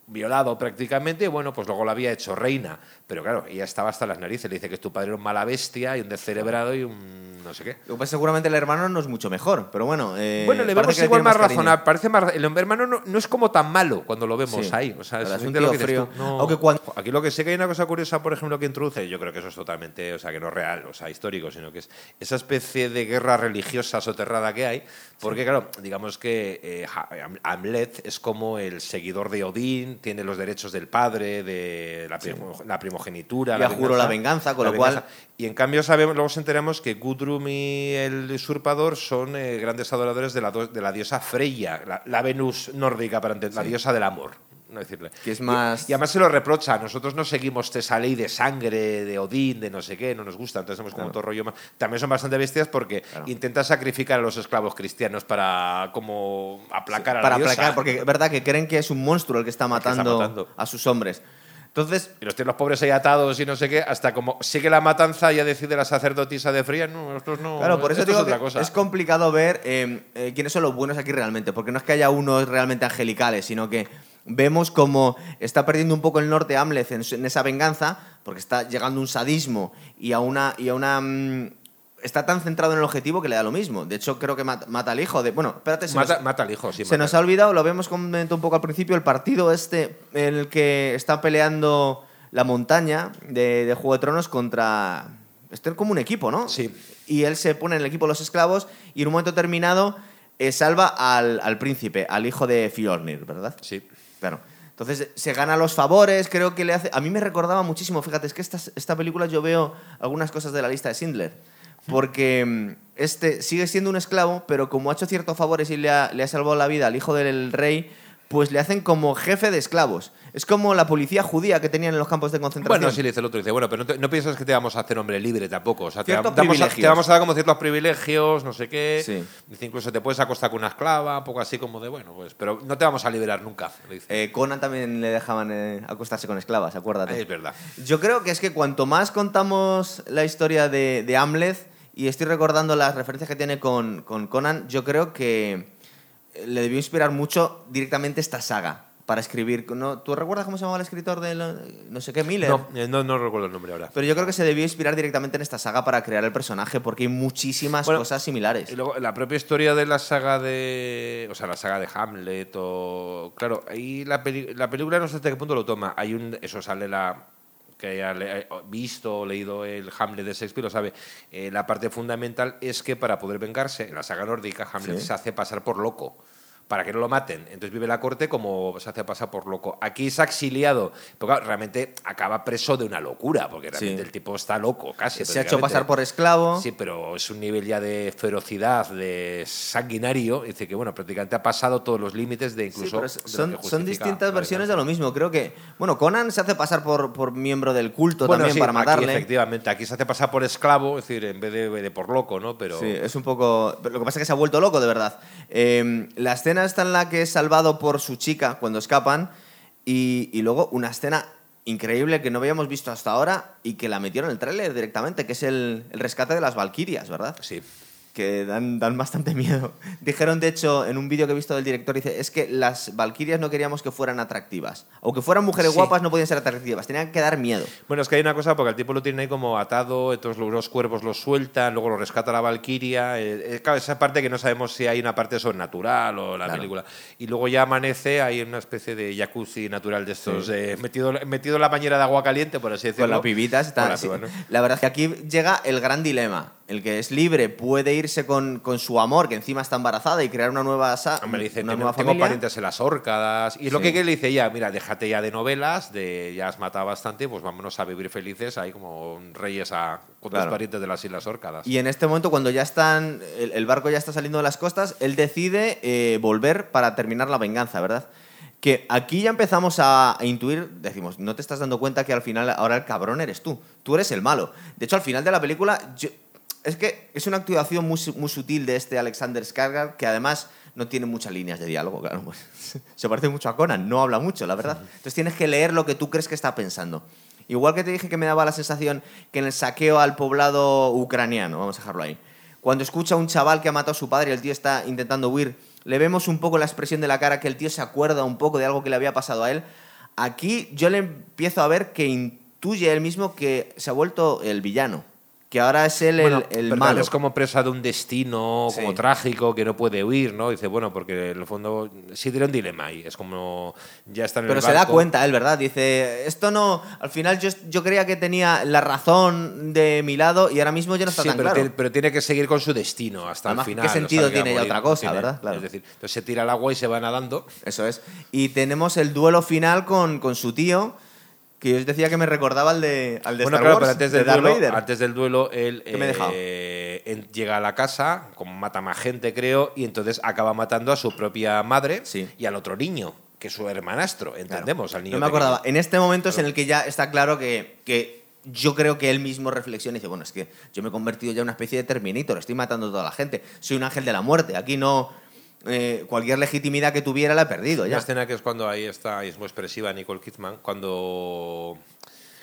violado prácticamente, y bueno, pues luego la había hecho reina. Pero claro, ella estaba hasta las narices. Le dice que tu padre era un mala bestia y un descerebrado y un no sé qué. Es que seguramente el hermano no es mucho mejor, pero bueno. eh, Bueno, le vemos igual más razonable. Parece más, el hermano no, no es como tan malo cuando lo vemos Sí. ahí. O sea, es es un lo que frío. no- Aunque cuando- Aquí lo que sí que hay una cosa curiosa, por ejemplo, que introduce, yo creo que eso es totalmente, o sea, que no es real, o sea, histórico, sino que es esa especie de guerra religiosa soterrada que hay. Porque, claro, digamos que eh, Ha- Ham- Hamlet es como el seguidor de Odín, tiene los derechos del padre, de la, primo- la primogenitura. Ya juró la venganza, con lo cual- Y en cambio sabemos, luego nos enteramos que Gudrun y el usurpador son eh, grandes adoradores de la, de la diosa Freya, la, la Venus nórdica, para entender, la diosa del amor. No decirle. Que es Y- más- Y, además se lo reprocha. Nosotros no seguimos esa ley de sangre, de Odín, de no sé qué, no nos gusta. Entonces hemos como Claro. todo rollo más. También son bastante bestias porque Claro. intentan sacrificar a los esclavos cristianos para como aplacar a para la diosa. aplacar, porque es verdad que creen que es un monstruo el que está que está matando, a sus hombres. Entonces, Y los tienen los pobres ahí atados y no sé qué, hasta como sigue la matanza, ya decide la sacerdotisa de Fría, no, nosotros no. Claro, por eso digo es otra que cosa. es complicado ver eh, eh, quiénes son los buenos aquí realmente, porque no es que haya unos realmente angelicales, sino que vemos como está perdiendo un poco el norte Hamlet en, en esa venganza, porque está llegando un sadismo y a una... Y a una mm, está tan centrado en el objetivo que le da lo mismo. De hecho, creo que mata, mata al hijo de... Bueno, espérate, se mata, nos- mata al hijo, sí. se nos ha olvidado, lo habíamos comentado un poco al principio, el partido este en el que está peleando la montaña de, de Juego de Tronos contra... Este es como un equipo, ¿no? Sí. Y él se pone en el equipo de los esclavos y en un momento determinado eh, salva al, al príncipe, al hijo de Fjolnir, ¿verdad? Sí. Claro. Entonces se gana los favores, creo que le hace... A mí me recordaba muchísimo, fíjate, es que esta, esta película yo veo algunas cosas de la lista de Schindler. Porque mm, este sigue siendo un esclavo, pero como ha hecho ciertos favores y le ha, le ha salvado la vida al hijo del rey, pues le hacen como jefe de esclavos. Es como la policía judía que tenían en los campos de concentración. Bueno, sí, le dice el otro, dice, bueno, pero no, te- no piensas que te vamos a hacer hombre libre tampoco. O sea, te, Ciertos damos a, privilegios. te vamos a dar como ciertos privilegios, no sé qué. Sí. Dice, incluso te puedes acostar con una esclava, un poco así como de, bueno, pues, pero no te vamos a liberar nunca. Le dice. Eh, Conan también le dejaban eh, acostarse con esclavas, acuérdate. es verdad. Yo creo que es que cuanto más contamos la historia de, de Hamlet, y estoy recordando las referencias que tiene con, con Conan, yo creo que eh, le debió inspirar mucho directamente esta saga para escribir. ¿no? ¿Tú recuerdas cómo se llamaba el escritor de lo- no sé qué, Miller? No, eh, no, no recuerdo el nombre ahora. Pero yo creo que se debió inspirar directamente en esta saga para crear el personaje, porque hay muchísimas Bueno, cosas similares. Y luego la propia historia de la saga de. O sea, la saga de Hamlet o. Claro, ahí la, peli- la película no sé hasta qué punto lo toma. Hay un. Eso sale la. Que haya le- visto o leído el Hamlet de Shakespeare lo sabe. Eh, la parte fundamental es que para poder vengarse, en la saga nórdica, Hamlet Sí. se hace pasar por loco. Para que no lo maten. Entonces vive la corte como se hace pasar por loco. Aquí es exiliado. Claro, realmente acaba preso de una locura. Porque realmente Sí. el tipo está loco casi. se ha hecho pasar por esclavo. Sí, pero es un nivel ya de ferocidad, de sanguinario. Dice que, bueno, prácticamente ha pasado todos los límites de incluso. de son, distintas versiones de lo mismo. Creo que, bueno, Conan se hace pasar por, por miembro del culto Bueno, también sí, para aquí matarle. efectivamente. Aquí se hace pasar por esclavo, es decir, en vez de, de por loco, ¿no? Pero. Sí, es un poco. Lo que pasa es que se ha vuelto loco, de verdad. Eh, la escena está en la que es salvado por su chica cuando escapan. Y, y luego una escena increíble que no habíamos visto hasta ahora y que la metieron en el tráiler directamente, que es el, el rescate de las Valquirias, ¿verdad? Sí. Que dan, dan bastante miedo. Dijeron, de hecho, en un vídeo que he visto del director, dice, es que las Valquirias no queríamos que fueran atractivas. Aunque fueran mujeres Sí. guapas, no podían ser atractivas, tenían que dar miedo. Bueno, es que hay una cosa, porque el tipo lo tiene ahí como atado, entonces los cuervos los sueltan, luego lo rescata la Valquiria. eh, eh, claro, esa parte que no sabemos si hay una parte sobrenatural o la Claro. película. Y luego ya amanece, hay una especie de jacuzzi natural de estos, eh, metido, metido en la bañera de agua caliente, por así decirlo. Con la pibita está. La sí. piba, ¿no? La verdad es que aquí llega el gran dilema. El que es libre puede irse con, con su amor, que encima está embarazada, y crear una nueva, le dice, una tengo, nueva tengo familia. parientes en las orcadas. Y es lo que quiere, le dice ya, mira, déjate ya de novelas, de ya has matado bastante, pues vámonos a vivir felices ahí como reyes a, con Claro. tus parientes de las Islas Orcadas. Y en este momento, cuando ya están, el, el barco ya está saliendo de las costas, él decide eh, volver para terminar la venganza, ¿verdad? Que aquí ya empezamos a, a intuir, decimos, no te estás dando cuenta que al final ahora el cabrón eres tú, tú eres el malo. De hecho, al final de la película, yo- es que es una actuación muy, muy sutil de este Alexander Skarsgård, que además no tiene muchas líneas de diálogo, claro, pues, se parece mucho a Conan, no habla mucho, la verdad. Entonces tienes que leer lo que tú crees que está pensando. Igual que te dije que me daba la sensación que en el saqueo al poblado ucraniano, vamos a dejarlo ahí, cuando escucha a un chaval que ha matado a su padre y el tío está intentando huir, le vemos un poco la expresión de la cara que el tío se acuerda un poco de algo que le había pasado a él. Aquí yo le empiezo a ver que intuye él mismo que se ha vuelto el villano, que ahora es él Bueno, el, el malo. Es como presa de un destino Sí. como trágico que no puede huir, ¿no? Dice, bueno, porque en el fondo sí tiene un dilema ahí. Es como ya está en Pero el se da cuenta él, ¿verdad? Dice, esto no, al final yo, yo creía que tenía la razón de mi lado y ahora mismo ya no está Sí, tan pero, claro. tiene, pero tiene que seguir con su destino hasta Además, el ¿qué final. sentido o sea, tiene ya otra cosa, verdad? Claro. Es decir, entonces se tira al agua y se va nadando. Eso es. Y tenemos el duelo final con, con su tío, que yo os decía que me recordaba al de, al de bueno, Star claro, Wars, pero antes de del, duelo, Vader. antes del duelo, él eh, llega a la casa, como mata más gente, creo, y entonces acaba matando a su propia madre Sí. y al otro niño, que es su hermanastro, entendemos, al niño No me pequeño. acordaba. En este momento es en el que ya está claro que, que yo creo que él mismo reflexiona y dice, bueno, es que yo me he convertido ya en una especie de Terminator, estoy matando a toda la gente, soy un ángel de la muerte, aquí no... eh, cualquier legitimidad que tuviera la he perdido ya. escena que es cuando ahí está, y es muy expresiva Nicole Kidman, cuando,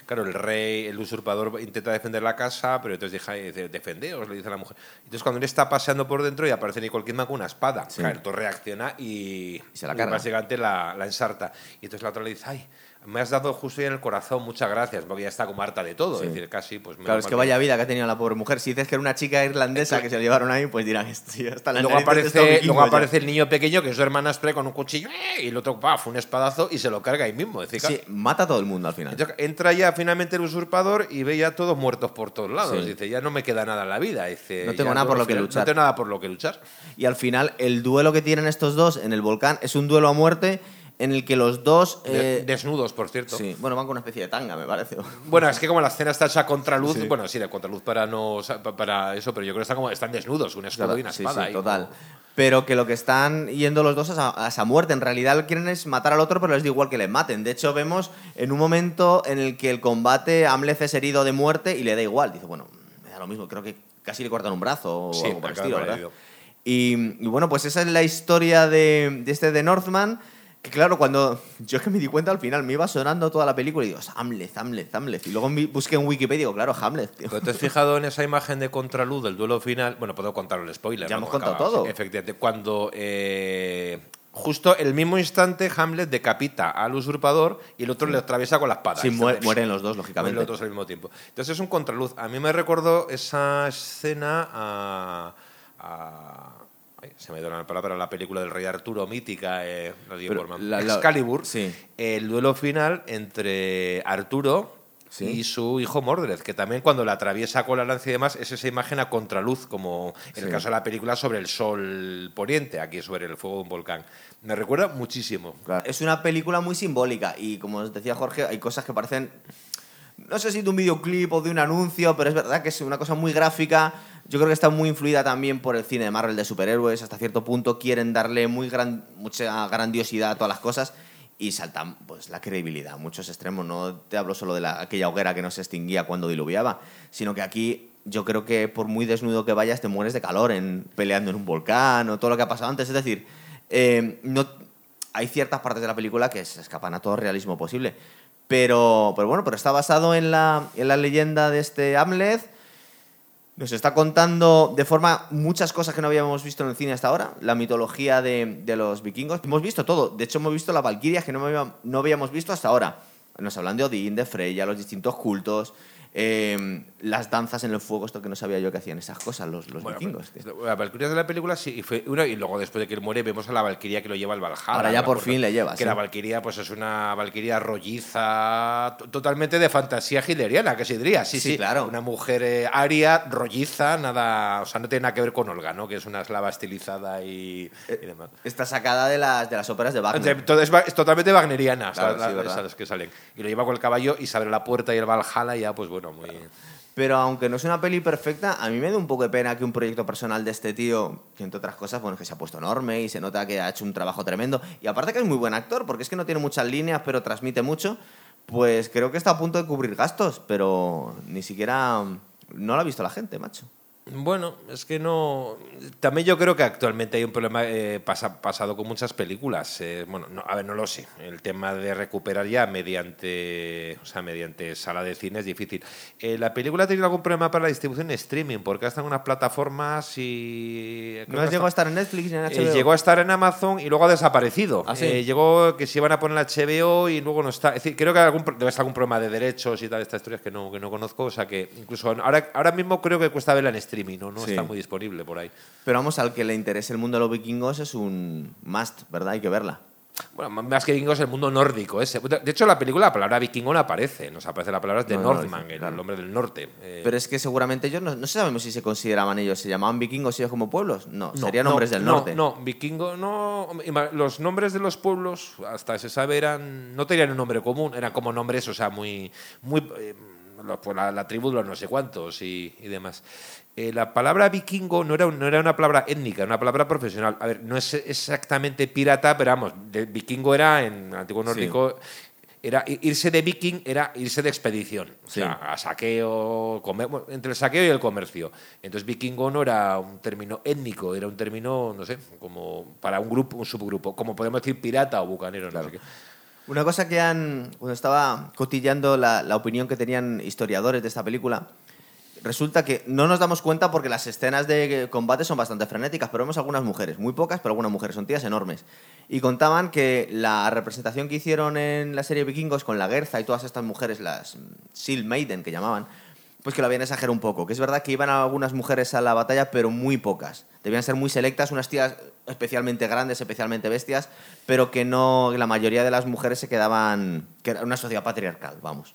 claro, el rey, el usurpador intenta defender la casa, pero entonces deja, dice, defendeos, le dice a la mujer. Entonces cuando él está paseando por dentro y aparece Nicole Kidman con una espada, Sí. claro, entonces reacciona y, Y se la y básicamente la, la ensarta. Y entonces la otra le dice, ay, me has dado justo en el corazón, muchas gracias, porque ya está como harta de todo, Sí. es decir, casi, pues... Claro, es que vaya vida que ha tenido la pobre mujer. Si dices que era una chica irlandesa que se la llevaron ahí, pues dirán, está la Luego aparece, vikingos luego ya". aparece el niño pequeño que es su hermanastre con un cuchillo ¡eh! y el otro paf, un espadazo y se lo carga ahí mismo. Es decir, Sí, mata a todo el mundo al final. Entonces, entra ya finalmente el usurpador y ve ya todos muertos por todos lados. Sí. Dice, ya no me queda nada en la vida. Dice, No tengo nada por lo que luchar. No tengo nada por lo que luchar. Y al final, el duelo que tienen estos dos en el volcán es un duelo a muerte en el que los dos... Eh, desnudos, por cierto. sí, bueno, van con una especie de tanga, me parece. Bueno, es que como la escena está hecha a contraluz, Sí. bueno, sí, de contraluz para no para eso, pero yo creo que están como están desnudos, un escudo Claro, y una sí, espada. sí, ahí, total. como- Pero que lo que están yendo los dos es a, a esa muerte. En realidad quieren es matar al otro, pero les da igual que le maten. De hecho, vemos en un momento en el que el combate, Amleth es herido de muerte y le da igual. Dice, bueno, me da lo mismo, creo que casi le cortan un brazo o Sí, algo por el estilo, ¿verdad? y bueno, pues esa es la historia de, de este de Northman. Que claro, cuando yo es que me di cuenta al final, me iba sonando toda la película y digo, Hamlet, Hamlet, Hamlet. Y luego busqué en Wikipedia y digo, claro, Hamlet, tío. Pero te has fijado en esa imagen de contraluz del duelo final. Bueno, puedo contar el spoiler. Ya ¿no? hemos Como contado todo. efectivamente, cuando eh, justo el mismo instante Hamlet decapita al usurpador y el otro le atraviesa con la espada. Sí, Este- muere- mueren los dos, Mueren lógicamente. los dos al mismo tiempo. Entonces es un contraluz. A mí me recordó esa escena a. a- ay, se me da la palabra la película del rey Arturo, mítica, eh, digo por- la- la- Excalibur. sí. El duelo final entre Arturo Sí. y su hijo Mordred, que también cuando la atraviesa con la lanza y demás es esa imagen a contraluz, como en el Sí. caso de la película sobre el sol poniente, aquí sobre el fuego de un volcán. Me recuerda muchísimo. Claro. Es una película muy simbólica y como os decía Jorge, hay cosas que parecen, no sé si de un videoclip o de un anuncio, pero es verdad que es una cosa muy gráfica. Yo creo que está muy influida también por el cine de Marvel de superhéroes. Hasta cierto punto quieren darle mucha grandiosidad a todas las cosas y saltan pues, la credibilidad muchos extremos. No te hablo solo de la- aquella hoguera que no se extinguía cuando diluviaba, sino que aquí yo creo que por muy desnudo que vayas te mueres de calor en, peleando en un volcán o todo lo que ha pasado antes. Es decir, eh, no, hay ciertas partes de la película que se escapan a todo realismo posible. Pero, pero bueno, pero está basado en la, en la leyenda de este Hamlet. Nos está contando de forma muchas cosas que no habíamos visto en el cine hasta ahora. La mitología de, de los vikingos. Hemos visto todo. De hecho, hemos visto las valquirias que no, no habíamos visto hasta ahora. Nos hablan de Odín, de Freya, los distintos cultos, eh, las danzas en el fuego, esto que no sabía yo que hacían esas cosas los, los Bueno, vikingos. tío. Las Valquirias de la película sí, y, fue una, y luego después de que él muere vemos a la Valquiria que lo lleva al Valhalla. Ahora ya por fin le lleva, Que sí. la Valquiria pues es una Valquiria rolliza, to- totalmente de fantasía hitleriana, que se diría. Sí, Sí, sí, claro. Una mujer eh, aria, rolliza, nada, o sea, no tiene nada que ver con Olga, ¿no? Que es una eslava estilizada y, Eh, y demás. Está sacada de las, de las óperas de Wagner. Entonces, es, es totalmente wagneriana, Claro, sí, Las- esas que salen. Y lo lleva con el caballo y se abre la puerta y el Valhalla y ya, pues bueno, muy... Pero aunque no es una peli perfecta, a mí me da un poco de pena que un proyecto personal de este tío, que entre otras cosas, bueno, que se ha puesto enorme y se nota que ha hecho un trabajo tremendo. Y aparte que es muy buen actor, porque es que no tiene muchas líneas, pero transmite mucho. Pues creo que está a punto de cubrir gastos, pero ni siquiera mm, no lo ha visto la gente, macho. Bueno, es que no. También yo creo que actualmente hay un problema eh, pasa- pasado con muchas películas. Eh, bueno, no, a ver, no lo sé. El tema de recuperar ya mediante, o sea, mediante sala de cine es difícil. Eh, la película ha tenido algún problema para la distribución en streaming, porque están en unas plataformas y. No has hasta- a estar en Netflix ni en eh, HBO. llegó a estar en Amazon y luego ha desaparecido. ¿Ah, sí? Eh, llegó que se iban a poner en HBO y luego no está. Es decir, creo que algún, debe estar algún problema de derechos y tal, estas historias que no, que no conozco. O sea que incluso ahora, ahora mismo creo que cuesta verla en streaming, ¿no? No Sí. está muy disponible por ahí. Pero vamos, al que le interese el mundo de los vikingos es un must, ¿verdad? Hay que verla. Bueno, más que vikingos, el mundo nórdico ese. De hecho, la película, la palabra vikingo no aparece. Nos aparece la palabra de No, no, Northman, el claro. hombre del norte. Eh, Pero es que seguramente ellos, no, no sabemos si se consideraban ellos, ¿se llamaban vikingos ellos como pueblos? No, serían hombres del no, norte. No, vikingo, no. Los nombres de los pueblos, hasta se sabe, eran, no tenían un nombre común, eran como nombres, o sea, muy. muy eh, pues la, la tribu de los no sé cuántos y, y demás. Eh, la palabra vikingo no era, un- no era una palabra étnica, era una palabra profesional. A ver, no es exactamente pirata, pero vamos, de vikingo era en antiguo Sí. nórdico. Era, irse de viking era irse de expedición, o sea, a saqueo, comer- entre el saqueo y el comercio. Entonces vikingo no era un término étnico, era un término, no sé, como para un grupo, un subgrupo, como podemos decir pirata o bucanero, no sé qué. Una cosa que han. Cuando estaba cotillando la, opinión que tenían historiadores de esta película, resulta que no nos damos cuenta porque las escenas de combate son bastante frenéticas, pero vemos algunas mujeres, muy pocas, pero algunas mujeres, son tías enormes. Y contaban que la representación que hicieron en la serie Vikingos con la Gerza y todas estas mujeres, las Seal Maiden que llamaban, pues que lo habían exagerado un poco. Que es verdad que iban algunas mujeres a la batalla, pero muy pocas. Debían ser muy selectas, unas tías especialmente grandes, especialmente bestias, pero que no, la mayoría de las mujeres se quedaban, que era una sociedad patriarcal, vamos.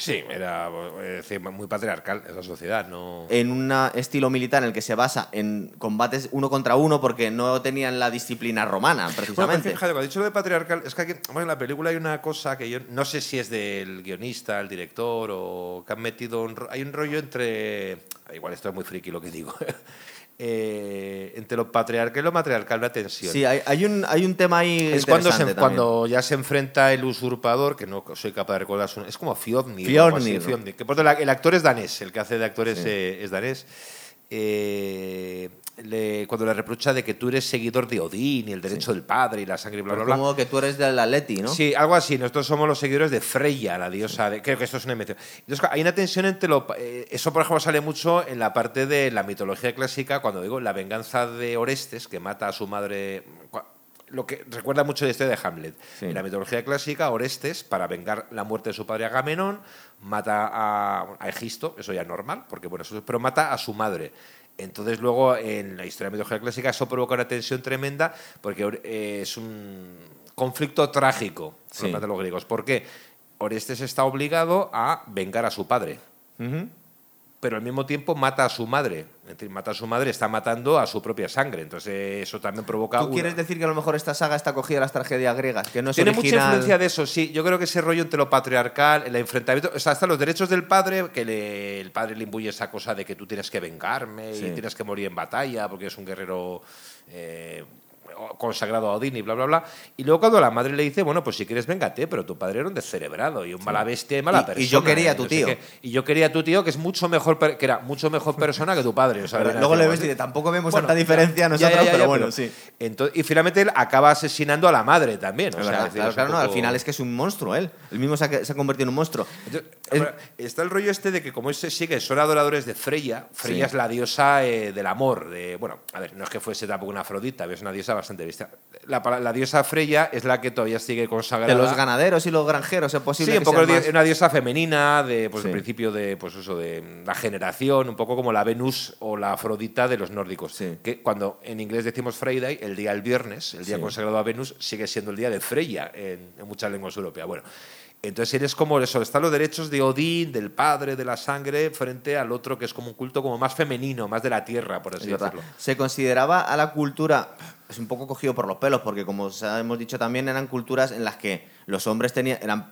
Sí, era eh, decir, muy patriarcal esa sociedad, no... En un estilo militar en el que se basa en combates uno contra uno porque no tenían la disciplina romana, Bueno, precisamente. fíjate, cuando he dicho lo de patriarcal, es que aquí, bueno, en la película hay una cosa que yo no sé si es del guionista, el director, o que han metido. Un, hay un rollo entre. Igual esto es muy friki lo que digo. Eh, entre lo patriarcal y lo matriarcal, una tensión. Sí, hay, hay un, hay un tema ahí es cuando, se- cuando ya se enfrenta el usurpador, que no soy capaz de recordar su Es como Fjodnir. así, Fjornir, ¿no? Que por el actor es danés, el que hace de actor Sí. eh, es danés. Eh, le- cuando le reprocha de que tú eres seguidor de Odín y el derecho del padre y la sangre y bla, bla, bla. Como que tú eres del Atleti, ¿no? Sí, algo así. Nosotros somos los seguidores de Freya, la diosa. De, creo que esto es una invención. Entonces, hay una tensión entre lo. eh, eso, por ejemplo, sale mucho en la parte de la mitología clásica, cuando digo la venganza de Orestes, que mata a su madre. Lo que recuerda mucho la historia de Hamlet. Sí. En la mitología clásica, Orestes, para vengar la muerte de su padre Agamenón, mata a, a Egisto, eso ya es normal, porque bueno, eso- pero mata a su madre. Entonces luego en la historia de la mitología clásica eso provoca una tensión tremenda porque eh, es un conflicto trágico por Sí. parte de los griegos. ¿Por qué? Orestes está obligado a vengar a su padre. Pero al mismo tiempo mata a su madre. Es decir, mata a su madre, está matando a su propia sangre. Entonces eso también provoca... ¿Tú una- quieres decir que a lo mejor esta saga está cogida de las tragedias griegas? Que no es Tiene mucha influencia de eso, sí. Yo creo que ese rollo entre lo patriarcal, el enfrentamiento, o sea, hasta los derechos del padre, que le- el padre le imbuye esa cosa de que tú tienes que vengarme Sí. y tienes que morir en batalla porque es un guerrero. eh, consagrado a Odín y bla, bla, bla. Y luego cuando la madre le dice, bueno, pues si quieres, véngate, pero tu padre era un descerebrado y un mala bestia y mala Y- y persona. yo quería a tu no sé tío. Y yo quería a tu tío, que es mucho mejor, que era mucho mejor persona que tu padre. O sea, Pero viene a luego le ves y dice, tampoco vemos Bueno, tanta diferencia ya, nosotros, ya, ya, pero bueno, sí. Entonces, y finalmente él acaba asesinando a la madre también. o Es sea, verdad, es decir, claro, no, al final es que es un monstruo él. Él mismo se ha, se ha convertido en un monstruo. Entonces, Es- ahora, está el rollo este de que como se sigue, son adoradores de Freya. Freya Sí. es la diosa eh, del amor. De, bueno, a ver, no es que fuese tampoco una Afrodita, es una diosa bastante vista. La, diosa Freya es la que todavía sigue consagrada. De los ganaderos y los granjeros, es posible Sí, un poco más- una diosa femenina, de pues, Sí. el principio de pues eso de la generación, un poco como la Venus o la Afrodita de los nórdicos. Sí. Que cuando en inglés decimos Friday, el día el viernes, el día Sí. consagrado a Venus, sigue siendo el día de Freya en, en muchas lenguas europeas. Bueno, entonces eres como eso, están los derechos de Odín, del padre, de la sangre, frente al otro que es como un culto como más femenino, más de la tierra, por Es así verdad. decirlo. Se consideraba a la cultura, es un poco cogido por los pelos, porque como os hemos dicho también, eran culturas en las que los hombres tenían, eran,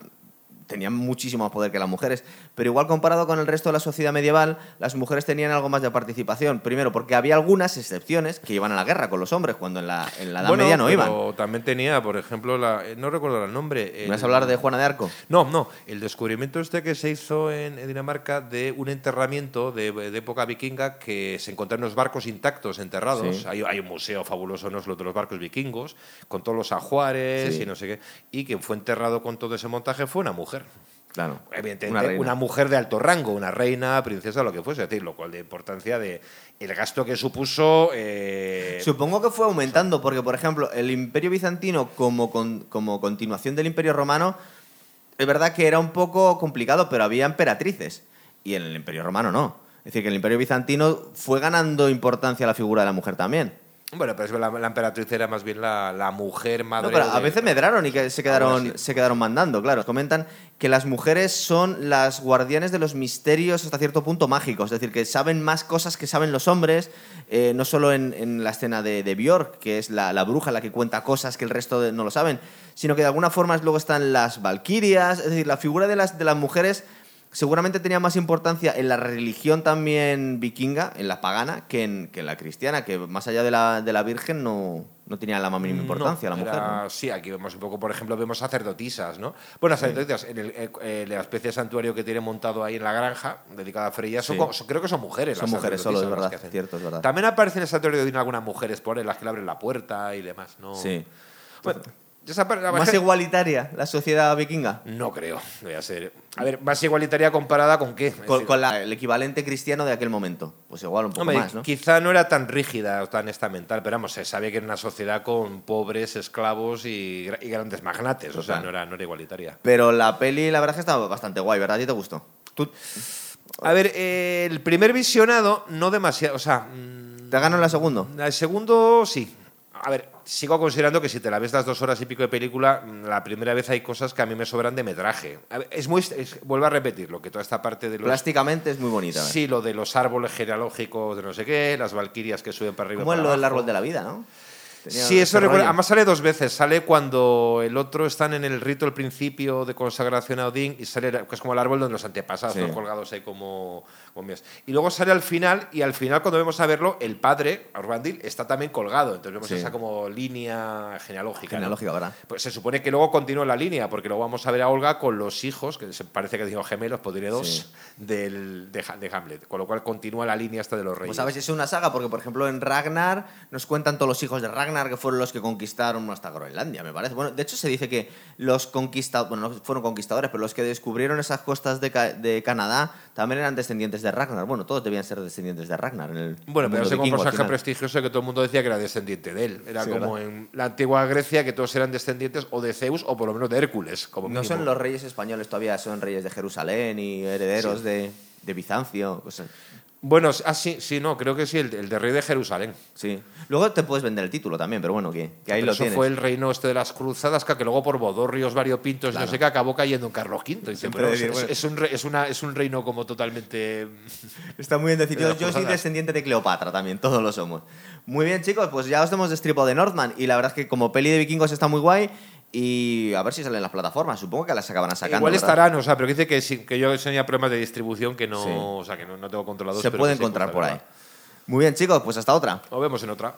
tenían muchísimo más poder que las mujeres, pero igual comparado con el resto de la sociedad medieval, las mujeres tenían algo más de participación. Primero, porque había algunas excepciones que iban a la guerra con los hombres, cuando en la, en la Edad Bueno, Media no iban. pero también tenía, por ejemplo, la, eh, no recuerdo el nombre. ¿Me vas el- a hablar de Juana de Arco? No, no. El descubrimiento este que se hizo en, en Dinamarca de un enterramiento de, de época vikinga que se encontraron unos barcos intactos enterrados. Sí. Hay, hay un museo fabuloso en Oslo de los barcos vikingos, con todos los ajuares Sí. y no sé qué. Y quien fue enterrado con todo ese montaje fue una mujer. Claro. Evidentemente, Una una, mujer de alto rango, una reina, princesa, lo que fuese. Es decir, lo cual de importancia de el gasto que supuso. eh, Supongo que fue aumentando, porque, por ejemplo, el Imperio Bizantino como, con- como continuación del Imperio Romano, es verdad que era un poco complicado, pero había emperatrices. Y en el Imperio Romano no. Es decir, que el Imperio Bizantino fue ganando importancia la figura de la mujer también. Bueno, pero es que la, la emperatriz era más bien la, la mujer madre. No, pero a de- veces medraron y que se quedaron, se quedaron mandando, claro. Comentan que las mujeres son las guardianes de los misterios hasta cierto punto mágicos, es decir, que saben más cosas que saben los hombres, eh, no solo en, en la escena de, de Björk, que es la, la bruja la que cuenta cosas que el resto de- no lo saben, sino que de alguna forma luego están las valquirias, es decir, la figura de las, de las mujeres seguramente tenía más importancia en la religión también vikinga, en la pagana, que en, que en la cristiana, que más allá de la, de la Virgen no, no tenía la más mínima importancia No, la mujer. era- ¿no? Sí, aquí vemos un poco, por ejemplo, vemos sacerdotisas, ¿no? Bueno, sacerdotisas, en el, eh, eh, la especie de santuario que tiene montado ahí en la granja, dedicada a Freya, son, Sí. co- son- creo que son mujeres. Son las mujeres solo, es verdad, cierto, es verdad. También aparecen en el santuario de algunas mujeres por ahí, las que le abren la puerta y demás, ¿no? Sí. Bueno, esa par- la ¿Más igualitaria la sociedad vikinga? No creo, voy a ser. A ver, más igualitaria comparada con qué. Con, decir, con la- el equivalente cristiano de aquel momento. Pues igual un poco Hombre, más, ¿no? quizá no era tan rígida o tan estamental, pero vamos, se sabía que era una sociedad con pobres, esclavos y, gra- y grandes magnates, o sea, no era, no era igualitaria. Pero la peli, la verdad es que estaba bastante guay, ¿verdad? ¿A ti te gustó? ¿Tú A ver, eh, el primer visionado no demasiado, o sea, mm, te ganó la segunda? el segundo sí. A ver, sigo considerando que si te la ves las dos horas y pico de película, la primera vez hay cosas que a mí me sobran de metraje. Es muy, es- vuelvo a repetirlo, que toda esta parte de los... Plásticamente es muy bonita. ¿eh? Sí, lo de los árboles genealógicos de no sé qué, las valquirias que suben para arriba. Como para lo del árbol de la vida, ¿no? Tenía Sí, eso rollo. Además sale dos veces. Sale cuando el otro están en el rito, el principio de consagración a Odín, y sale, que es como el árbol donde los antepasados, Sí. ¿no? colgados ahí como, como mías. Y luego sale al final, y al final cuando vemos a verlo, el padre, Aurvandil, está también colgado. Entonces vemos Sí. esa como línea genealógica. ¿no? Genealógica, ¿verdad? Pues se supone que luego continúa la línea, porque luego vamos a ver a Olga con los hijos, que se parece que digo gemelos, pues diré dos, Sí. del, de, de Hamlet. Con lo cual continúa la línea esta de los reyes. Pues sabes, es una saga, porque por ejemplo en Ragnar nos cuentan todos los hijos de Ragnar que fueron los que conquistaron hasta Groenlandia, me parece. Bueno, de hecho se dice que los conquistadores, bueno, no fueron conquistadores, pero los que descubrieron esas costas de, Ca- de Canadá también eran descendientes de Ragnar. Bueno, todos debían ser descendientes de Ragnar. En el Bueno, pero ese como personaje prestigioso que todo el mundo decía que era descendiente de él. Era Sí, como ¿verdad? en la antigua Grecia que todos eran descendientes o de Zeus o por lo menos de Hércules. Como No son los reyes españoles todavía, son reyes de Jerusalén y herederos Sí. de, de Bizancio. cosas. Bueno, ah, sí, sí, no, creo que sí, el, el de rey de Jerusalén. Sí. Luego te puedes vender el título también, pero bueno, que, que ahí Pero lo eso tienes. fue el reino este de las cruzadas que, que luego por bodorrios variopintos y no Claro. sé qué acabó cayendo en Carlos V. Dice, Siempre pero decir, es, bueno. es un es una- es un reino como totalmente... Está muy bien decir. De Yo, soy descendiente de Cleopatra también, todos lo somos. Muy bien, chicos, pues ya os hemos destripado de Northman. Y la verdad es que como peli de vikingos está muy guay. Y a ver si salen las plataformas. Supongo que las acaban sacando. Igual ¿verdad? estarán, o sea, pero dice que, sí, que yo tenía problemas de distribución que no, Sí. o sea, que no, no tengo controlados. Se puede encontrar por ahí. Muy bien, chicos, pues hasta otra. Nos vemos en otra.